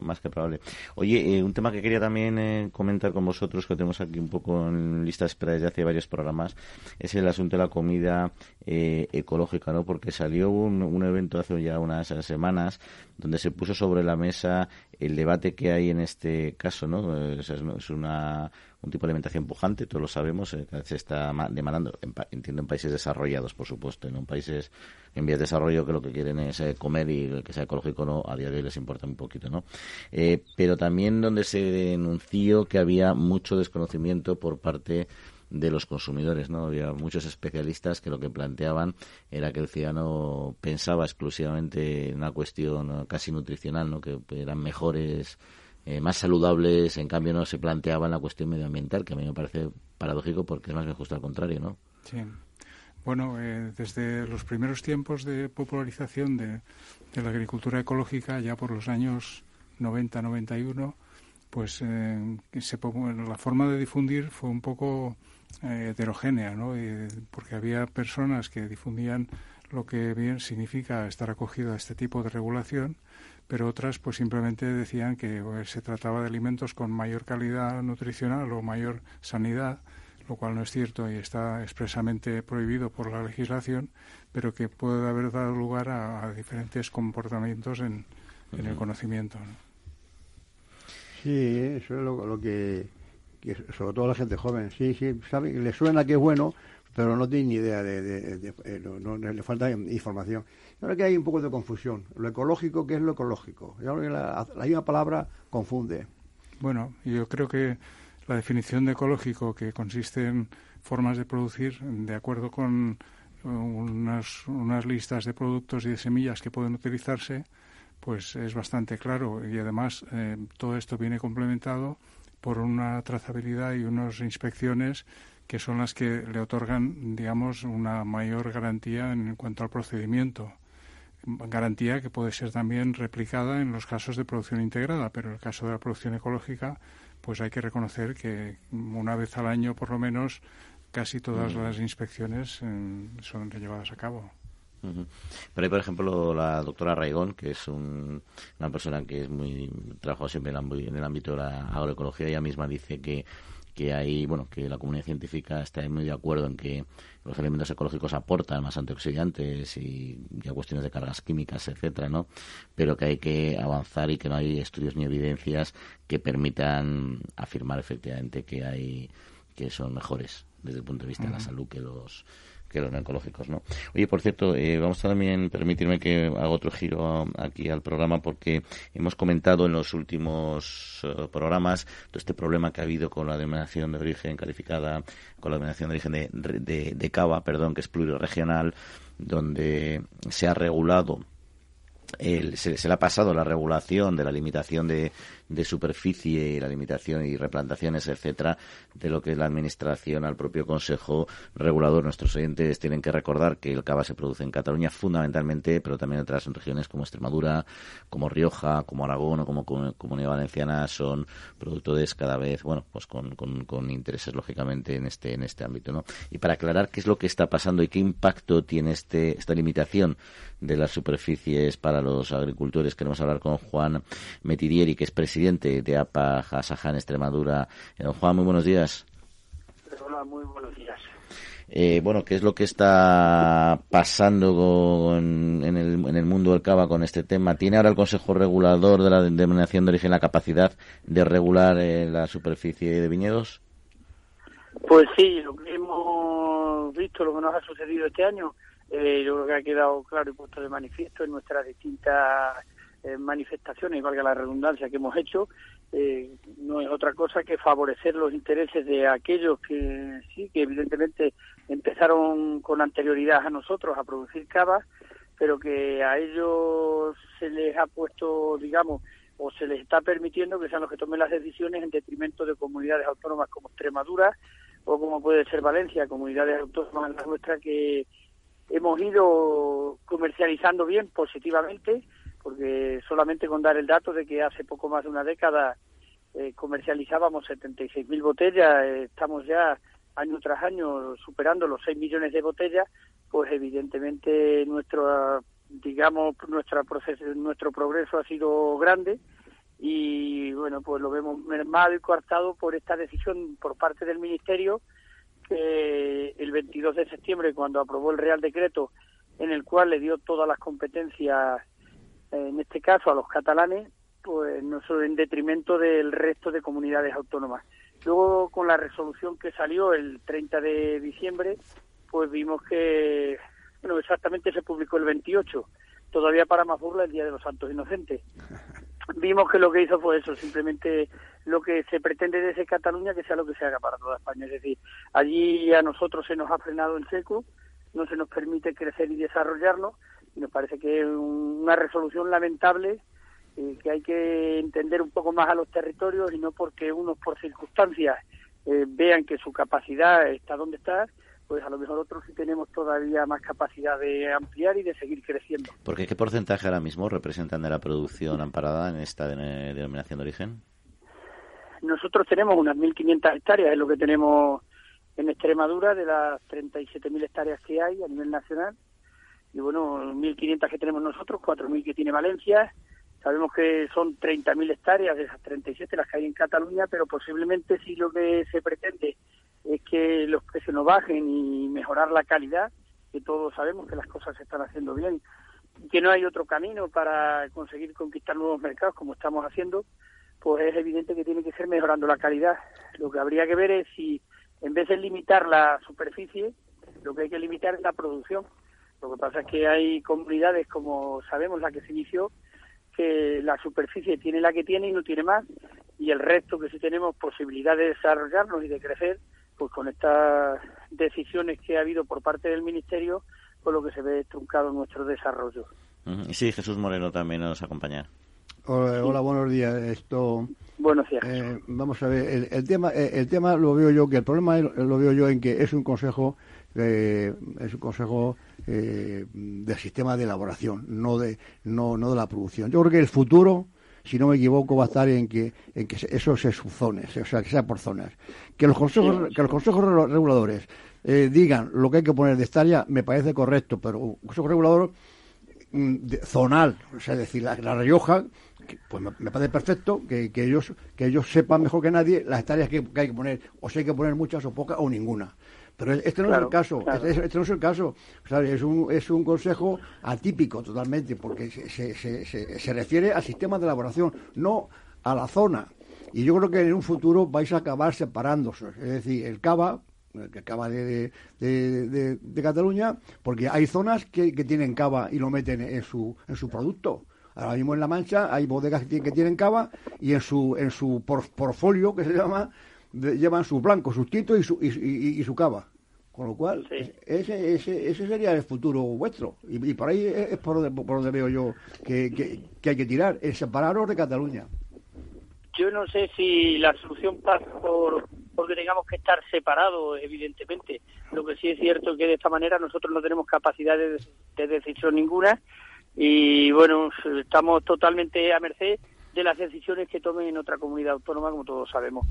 más que probable. Oye, eh, un tema que quería también eh, comentar con vosotros, que tenemos aquí un poco en lista de espera desde hace varios programas, es el asunto de la comida eh, ecológica, ¿no? Porque salió un, un, evento hace ya unas semanas donde se puso sobre la mesa el debate que hay en este caso, ¿no? Es, una, un tipo de alimentación pujante, todos lo sabemos, eh, se está demandando, entiendo, en países desarrollados, por supuesto, en países en vías de desarrollo que lo que quieren es eh, comer y que sea ecológico no, a día de hoy les importa un poquito, ¿no? Eh, pero también donde se denunció que había mucho desconocimiento por parte de los consumidores, ¿no? Había muchos especialistas que lo que planteaban era que el ciudadano pensaba exclusivamente en una cuestión casi nutricional, ¿no? Que eran mejores, eh, más saludables, en cambio no se planteaba la cuestión medioambiental, que a mí me parece paradójico porque es más bien justo al contrario, ¿no? Sí. Bueno, eh, desde los primeros tiempos de popularización de, de, la agricultura ecológica, ya por los años 90-91, pues eh, se, la forma de difundir fue un poco eh, heterogénea, ¿no? porque había personas que difundían lo que bien significa estar acogido a este tipo de regulación, pero otras pues simplemente decían que se trataba de alimentos con mayor calidad nutricional o mayor sanidad, lo cual no es cierto y está expresamente prohibido por la legislación, pero que puede haber dado lugar a, diferentes comportamientos en, el conocimiento. Sí, eso es lo que sobre todo la gente joven, sí, sí, sabe, le suena que es bueno, pero no tiene ni idea de, eh, no, le falta información. Creo que hay un poco de confusión. Lo ecológico, ¿qué es lo ecológico? Yo que la, misma palabra confunde. Bueno, yo creo que la definición de ecológico, que consiste en formas de producir de acuerdo con eh, unas, unas listas de productos y de semillas que pueden utilizarse, pues es bastante claro y además eh, todo esto viene complementado por una trazabilidad y unas inspecciones que son las que le otorgan, digamos, una mayor garantía en cuanto al procedimiento. Garantía que puede ser también replicada en los casos de producción integrada, pero en el caso de la producción ecológica, pues hay que reconocer que una vez al año, por lo menos, casi todas mm. las inspecciones eh, son llevadas a cabo. Pero hay, por ejemplo, la doctora Raigón, que es una persona que es muy trabaja siempre en el ámbito de la agroecología, ella misma dice que que hay, bueno, que la comunidad científica está muy de acuerdo en que los alimentos ecológicos aportan más antioxidantes y ya cuestiones de cargas químicas, etcétera, ¿no? Pero que hay que avanzar y que no hay estudios ni evidencias que permitan afirmar efectivamente que hay que son mejores desde el punto de vista de la salud que los que los ecológicos, ¿no? Oye, por cierto, eh, vamos a también permitirme que haga otro giro aquí al programa porque hemos comentado en los últimos eh, programas todo este problema que ha habido con la denominación de origen calificada, con la denominación de origen de, de, cava, perdón, que es pluriregional, donde se ha regulado se, se, le ha pasado la regulación de la limitación de, de superficie, la limitación y replantaciones, etcétera, de lo que es la administración al propio Consejo Regulador. Nuestros oyentes tienen que recordar que el cava se produce en Cataluña fundamentalmente, pero también otras regiones como Extremadura, como Rioja, como Aragón o como Comunidad Valenciana son productores cada vez, bueno, pues con, con, intereses lógicamente en este en este ámbito, ¿no? Y para aclarar qué es lo que está pasando y qué impacto tiene este esta limitación de las superficies para los agricultores, queremos hablar con Juan Metidieri, que es presidente presidente de APA Jasaja en Extremadura. Eh, don Juan, muy buenos días. Hola, muy buenos días. Eh, bueno, ¿qué es lo que está pasando en, el, en, el, mundo del cava con este tema? ¿Tiene ahora el Consejo Regulador de la Denominación de Origen la capacidad de regular eh, la superficie de viñedos? Pues sí, lo que hemos visto, lo que nos ha sucedido este año, eh, yo creo que ha quedado claro y puesto de manifiesto en nuestras distintas eh, manifestaciones, valga la redundancia, que hemos hecho, eh, no es otra cosa que favorecer los intereses de aquellos que sí, que evidentemente empezaron con anterioridad a nosotros a producir cavas, pero que a ellos se les ha puesto, digamos, o se les está permitiendo que sean los que tomen las decisiones en detrimento de comunidades autónomas como Extremadura o como puede ser Valencia, comunidades autónomas la nuestra que hemos ido comercializando bien positivamente porque solamente con dar el dato de que hace poco más de una década eh, comercializábamos 76.000 botellas, eh, estamos ya año tras año superando los 6 millones de botellas, pues evidentemente nuestro digamos nuestra proceso, nuestro progreso ha sido grande y bueno pues lo vemos mermado y coartado por esta decisión por parte del ministerio que el 22 de septiembre cuando aprobó el Real Decreto en el cual le dio todas las competencias en este caso a los catalanes, pues no solo en detrimento del resto de comunidades autónomas. Luego, con la resolución que salió el 30 de diciembre, pues vimos que, bueno, exactamente se publicó el 28, todavía para más burla el Día de los Santos Inocentes. Vimos que lo que hizo fue eso, simplemente lo que se pretende desde Cataluña que sea lo que se haga para toda España. Es decir, allí a nosotros se nos ha frenado en seco, no se nos permite crecer y desarrollarnos, y nos parece que es una resolución lamentable que hay que entender un poco más a los territorios y no porque unos por circunstancias eh, vean que su capacidad está donde está, pues a lo mejor otros sí tenemos todavía más capacidad de ampliar y de seguir creciendo. Porque ¿qué porcentaje ahora mismo representan de la producción amparada en esta denominación de origen? Nosotros tenemos unas 1.500 hectáreas, es lo que tenemos en Extremadura, de las 37.000 hectáreas que hay a nivel nacional. Y bueno, 1.500 que tenemos nosotros, 4.000 que tiene Valencia, Sabemos que son 30.000 hectáreas de esas 37 las que hay en Cataluña, pero posiblemente si lo que se pretende es que los precios no bajen y mejorar la calidad, que todos sabemos que las cosas se están haciendo bien, y que no hay otro camino para conseguir conquistar nuevos mercados como estamos haciendo, pues es evidente que tiene que ser mejorando la calidad. Lo que habría que ver es si en vez de limitar la superficie, lo que hay que limitar es la producción. Lo que pasa es que hay comunidades, como sabemos, la que se inició, que la superficie tiene la que tiene y no tiene más, y el resto que sí tenemos posibilidad de desarrollarnos y de crecer, pues con estas decisiones que ha habido por parte del Ministerio, con lo que se ve truncado nuestro desarrollo. Sí, Jesús Moreno también nos acompaña. Hola, buenos días. Esto, Buenos días. Eh, vamos a ver, el, tema, eh, el tema lo veo yo, que el problema lo veo yo en que es un consejo, eh, es un consejo eh, del sistema de elaboración, no de, no, no de la producción. Yo creo que el futuro, si no me equivoco, va a estar en que, en que eso se subzones, o sea, que sea por zonas. Que los consejos, que los consejos reguladores eh, digan lo que hay que poner de estaria, me parece correcto, pero un consejo regulador mm, zonal, o sea, es decir, la, Rioja, pues me, parece perfecto que, que, ellos que ellos sepan mejor que nadie las hectáreas que, que hay que poner, o si hay que poner muchas o pocas o ninguna. Pero este no es el caso, este, este, no es el caso. Es, un, es un consejo atípico totalmente, porque se, se, se, refiere al sistema de elaboración, no a la zona. Y yo creo que en un futuro vais a acabar separándose. Es decir, el cava, que acaba de, de, de, Cataluña, porque hay zonas que, que, tienen cava y lo meten en su, en su producto. Ahora mismo en La Mancha hay bodegas que tienen, cava y en su, en su portfolio, que se llama, llevan sus blancos, sus tintos y su, y, su cava. Con lo cual, ese, ese, ese sería el futuro vuestro. Y, por ahí es por donde, por donde veo yo que, que, hay que tirar, el separaros de Cataluña. Yo no sé si la solución pasa por porque tengamos que estar separados, evidentemente. Lo que sí es cierto es que de esta manera nosotros no tenemos capacidad de, de decisión ninguna y bueno, estamos totalmente a merced de las decisiones que tomen en otra comunidad autónoma, como todos sabemos.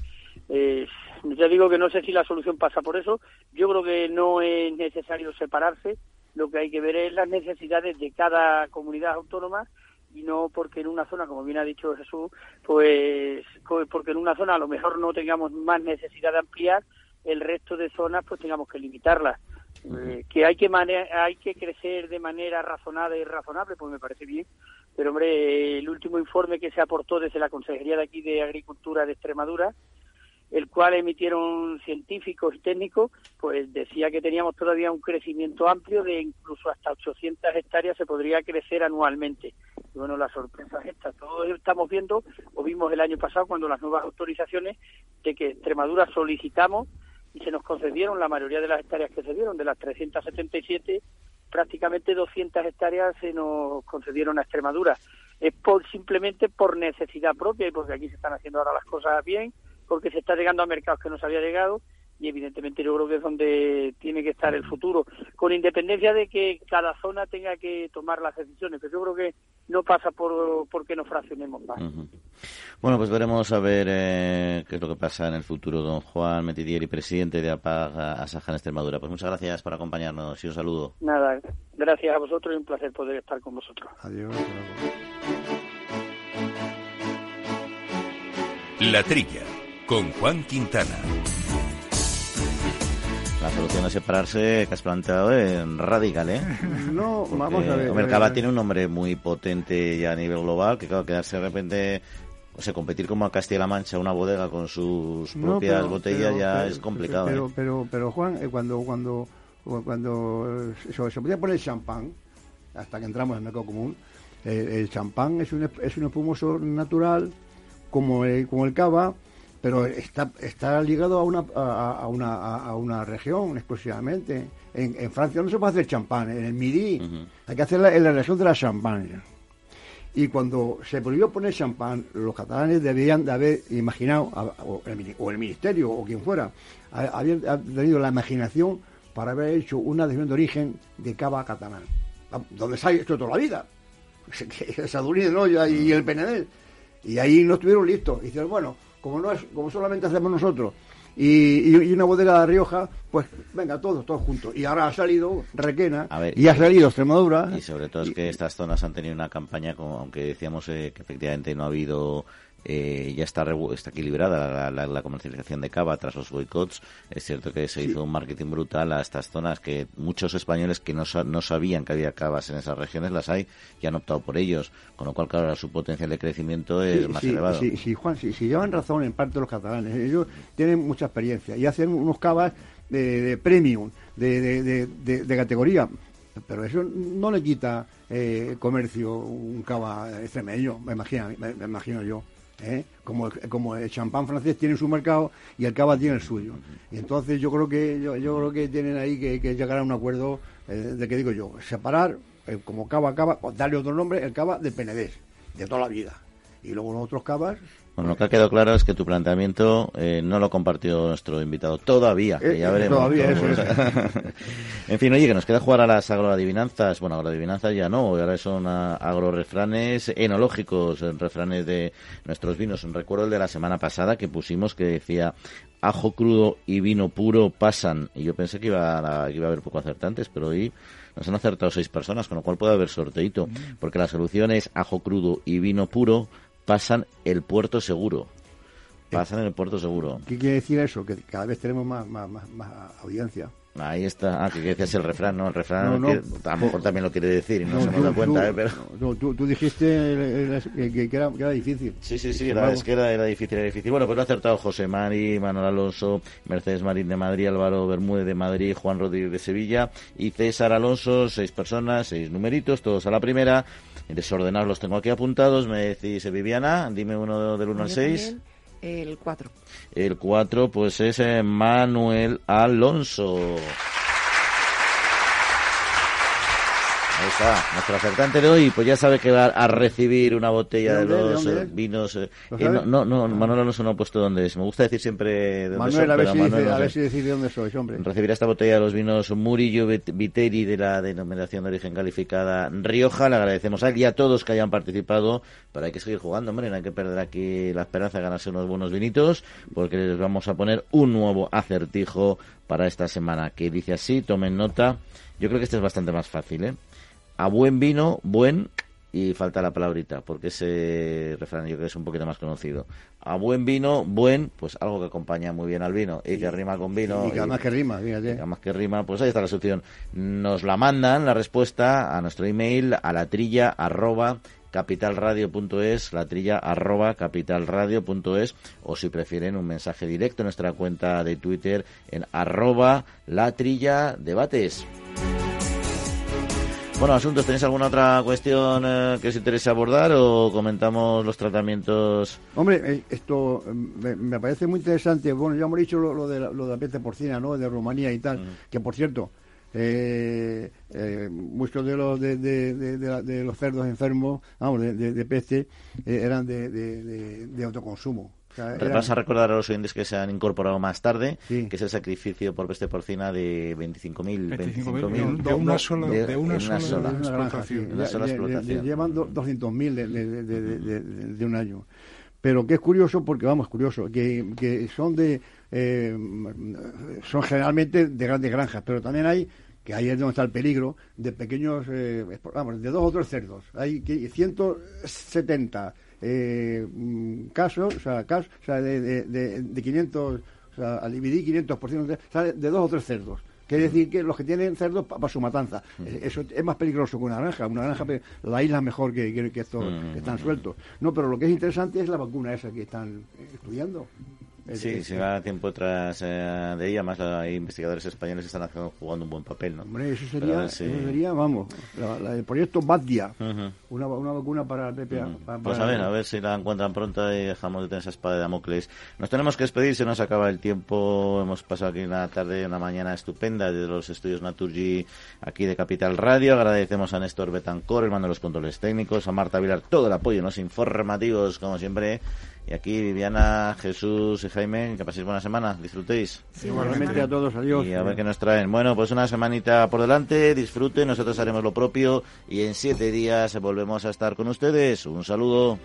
Eh, ya digo que no sé si la solución pasa por eso. Yo creo que no es necesario separarse. Lo que hay que ver es las necesidades de cada comunidad autónoma y no porque en una zona, como bien ha dicho Jesús, pues porque en una zona a lo mejor no tengamos más necesidad de ampliar, el resto de zonas pues tengamos que limitarlas. Eh, que hay que hay que crecer de manera razonada y razonable, pues me parece bien. Pero hombre, el último informe que se aportó desde la Consejería de aquí de Agricultura de Extremadura el cual emitieron científicos y técnicos, pues decía que teníamos todavía un crecimiento amplio de incluso hasta 800 hectáreas se podría crecer anualmente. Y bueno, la sorpresa es esta. Todos estamos viendo, o vimos el año pasado cuando las nuevas autorizaciones, de que Extremadura solicitamos y se nos concedieron la mayoría de las hectáreas que se dieron, de las 377, prácticamente 200 hectáreas se nos concedieron a Extremadura. Es por, simplemente por necesidad propia y porque aquí se están haciendo ahora las cosas bien porque se está llegando a mercados que no se había llegado y evidentemente yo creo que es donde tiene que estar el futuro, con independencia de que cada zona tenga que tomar las decisiones, pero yo creo que no pasa por, por que nos fraccionemos más. Bueno, pues veremos a ver eh, qué es lo que pasa en el futuro. Don Juan Metidieri, presidente de APAG Asaja en Extremadura. Pues muchas gracias por acompañarnos y un saludo. Nada, gracias a vosotros y un placer poder estar con vosotros. Adiós. La Trilla con Juan Quintana. La solución de separarse que has planteado es radical, ¿eh? No, vamos a ver. El Cava tiene un nombre muy potente ya a nivel global, que claro, quedarse de repente o sea, competir como a Castilla-La Mancha, una bodega con sus propias botellas ya es complicado. Pero, ¿eh? pero, pero, Juan, eh, cuando cuando cuando se, se podía poner champán, hasta que entramos en el mercado común, eh, el champán es un, es un espumoso natural como el, como el cava, pero está, está ligado a una, a, una, a una región exclusivamente. En, en, Francia no se puede hacer champán, en el Midi hay que hacerla en la región de la Champagne. Y cuando se prohibió poner champán, los catalanes debían de haber imaginado, o el, ministerio o quien fuera, habían tenido la imaginación para haber hecho una decisión de origen de cava catalán, donde se ha hecho toda la vida. Sadurní ¿no? y el Penedel. Y ahí no estuvieron listos. Y dijeron, bueno, como no es, como solamente hacemos nosotros y, una bodega de Rioja, pues venga, todos, todos juntos. Y ahora ha salido Requena y ha salido Extremadura. Y sobre todo es que estas zonas han tenido una campaña, como, aunque decíamos eh, que efectivamente no ha habido eh, ya está, está equilibrada la, comercialización de cava tras los boicots. Es cierto que se hizo un marketing brutal a estas zonas que muchos españoles que no, no sabían que había cavas en esas regiones las hay y han optado por ellos, con lo cual, claro, su potencial de crecimiento es más elevado. Sí, sí, Juan, sí, llevan razón en parte los catalanes. Ellos tienen mucha experiencia y hacen unos cavas de, premium, de, de, categoría pero eso no le quita eh, comercio un cava extremeño, me imagino, me imagino yo. ¿Eh? como, como el champán francés tiene su mercado y el cava tiene el suyo. Y entonces yo creo que yo, yo creo que tienen ahí que, llegar a un acuerdo eh, de que digo yo, separar eh, como cava cava, darle otro nombre, el cava de Penedés, de toda la vida. Y luego los otros cavas bueno, lo que ha quedado claro es que tu planteamiento eh, no lo compartió nuestro invitado todavía, que ya veremos. Todavía, eso en fin, oye, que nos queda jugar a las agroadivinanzas. Bueno, agroadivinanzas ya no, ahora son agrorefranes enológicos, refranes de nuestros vinos. Recuerdo el de la semana pasada que pusimos que decía ajo crudo y vino puro pasan. Y yo pensé que iba a, iba a haber poco acertantes, pero hoy nos han acertado seis personas, con lo cual puede haber sorteito, porque la solución es ajo crudo y vino puro pasan el puerto seguro. Pasan en el puerto seguro. ¿Qué quiere decir eso? Que cada vez tenemos más, más, más, audiencia. Ahí está. Ah, que decías el refrán, ¿no? El refrán no, a lo mejor también lo quiere decir y no, se nos da cuenta, ¿eh? Pero... No, tú, tú, dijiste que, era, que, era, difícil. Sí, sí, sí, era, es que era, era, difícil, era difícil. Bueno, pues lo ha acertado José Mari, Manuel Alonso, Mercedes Marín de Madrid, Álvaro Bermúdez de Madrid, Juan Rodríguez de Sevilla y César Alonso, seis personas, seis numeritos, todos a la primera. Desordenados los tengo aquí apuntados. Me decís, eh, Viviana, dime uno del 1 al 6. El 4. El 4, pues es eh, Manuel Alonso. Ahí está, nuestro acertante de hoy, pues ya sabe que va a recibir una botella de, los eh, vinos. Eh, no, no, no, Manuel Alonso no ha puesto dónde es. Me gusta decir siempre dónde Manuel, a ver, si Manuel, a ver si decide dónde sois, hombre. Recibirá esta botella de los vinos Murillo Viteri de la denominación de origen calificada Rioja. Le agradecemos a él y a todos que hayan participado. Pero hay que seguir jugando, hombre. No hay que perder aquí la esperanza de ganarse unos buenos vinitos, porque les vamos a poner un nuevo acertijo para esta semana. Que dice así, tomen nota. Yo creo que este es bastante más fácil, ¿eh? A buen vino, buen, y falta la palabrita, porque ese refrán yo creo que es un poquito más conocido. A buen vino, buen, pues algo que acompaña muy bien al vino y que rima con vino. Y que además que rima, fíjate. Además que rima, pues ahí está la solución. Nos la mandan, la respuesta, a nuestro email, a la trilla arroba capitalradio.es, la trilla arroba capitalradio.es o si prefieren un mensaje directo en nuestra cuenta de Twitter en arroba la trilla debates. Bueno, asuntos, ¿tenéis alguna otra cuestión eh, que os interese abordar o comentamos los tratamientos? Hombre, eh, esto mm, me, parece muy interesante. Bueno, ya hemos dicho lo, de, la, lo de la peste porcina, ¿no? De Rumanía y tal, que por cierto, eh, muchos de los de, de, los cerdos enfermos, vamos, de, peste, eran de, autoconsumo. Vas a recordar a los oyentes que se han incorporado más tarde, que es el sacrificio por peste porcina de 25.000 25 de, una sola, de, una, sola, explotación. llevan 200.000 de, un año. Pero que es curioso, porque vamos, curioso, que, que son de eh, son generalmente de grandes granjas, pero también hay que ahí es donde está el peligro, de pequeños, eh, vamos, de dos o tres cerdos. Hay 170 eh, casos, o sea, casos, o sea de, de, de, 500 O sea, al dividir 500% sale de dos o tres cerdos. Quiere decir que los que tienen cerdos para su matanza. Eh, Eso es más peligroso que una naranja. Una naranja, la isla mejor que, que, que estos que están sueltos. No, pero lo que es interesante es la vacuna esa que están estudiando. Es- Sí, se va tiempo tras eh, de ella, más hay investigadores españoles que están haciendo- jugando un buen papel, ¿no? Hombre, eso a sería, eso sería vamos, la- la- el proyecto BATDIA, Ujú. una, una vacuna para PPA. para- Pues a ver, a ver si la encuentran pronto y dejamos de tener esa espada de Damocles. Nos tenemos que despedir, se nos acaba el tiempo. Hemos pasado aquí una tarde, una mañana estupenda desde los estudios Naturgy aquí de Capital Radio. Agradecemos a Néstor Betancor, el mando de los controles técnicos, a Marta Vilar, todo el apoyo en los informativos, como siempre. Y aquí Viviana, Jesús y Jaime, que paséis buena semana, disfrutéis. Igualmente a todos, adiós. Y a ver qué nos traen. Bueno, pues una semanita por delante, disfruten, nosotros haremos lo propio y en siete días volvemos a estar con ustedes. Un saludo.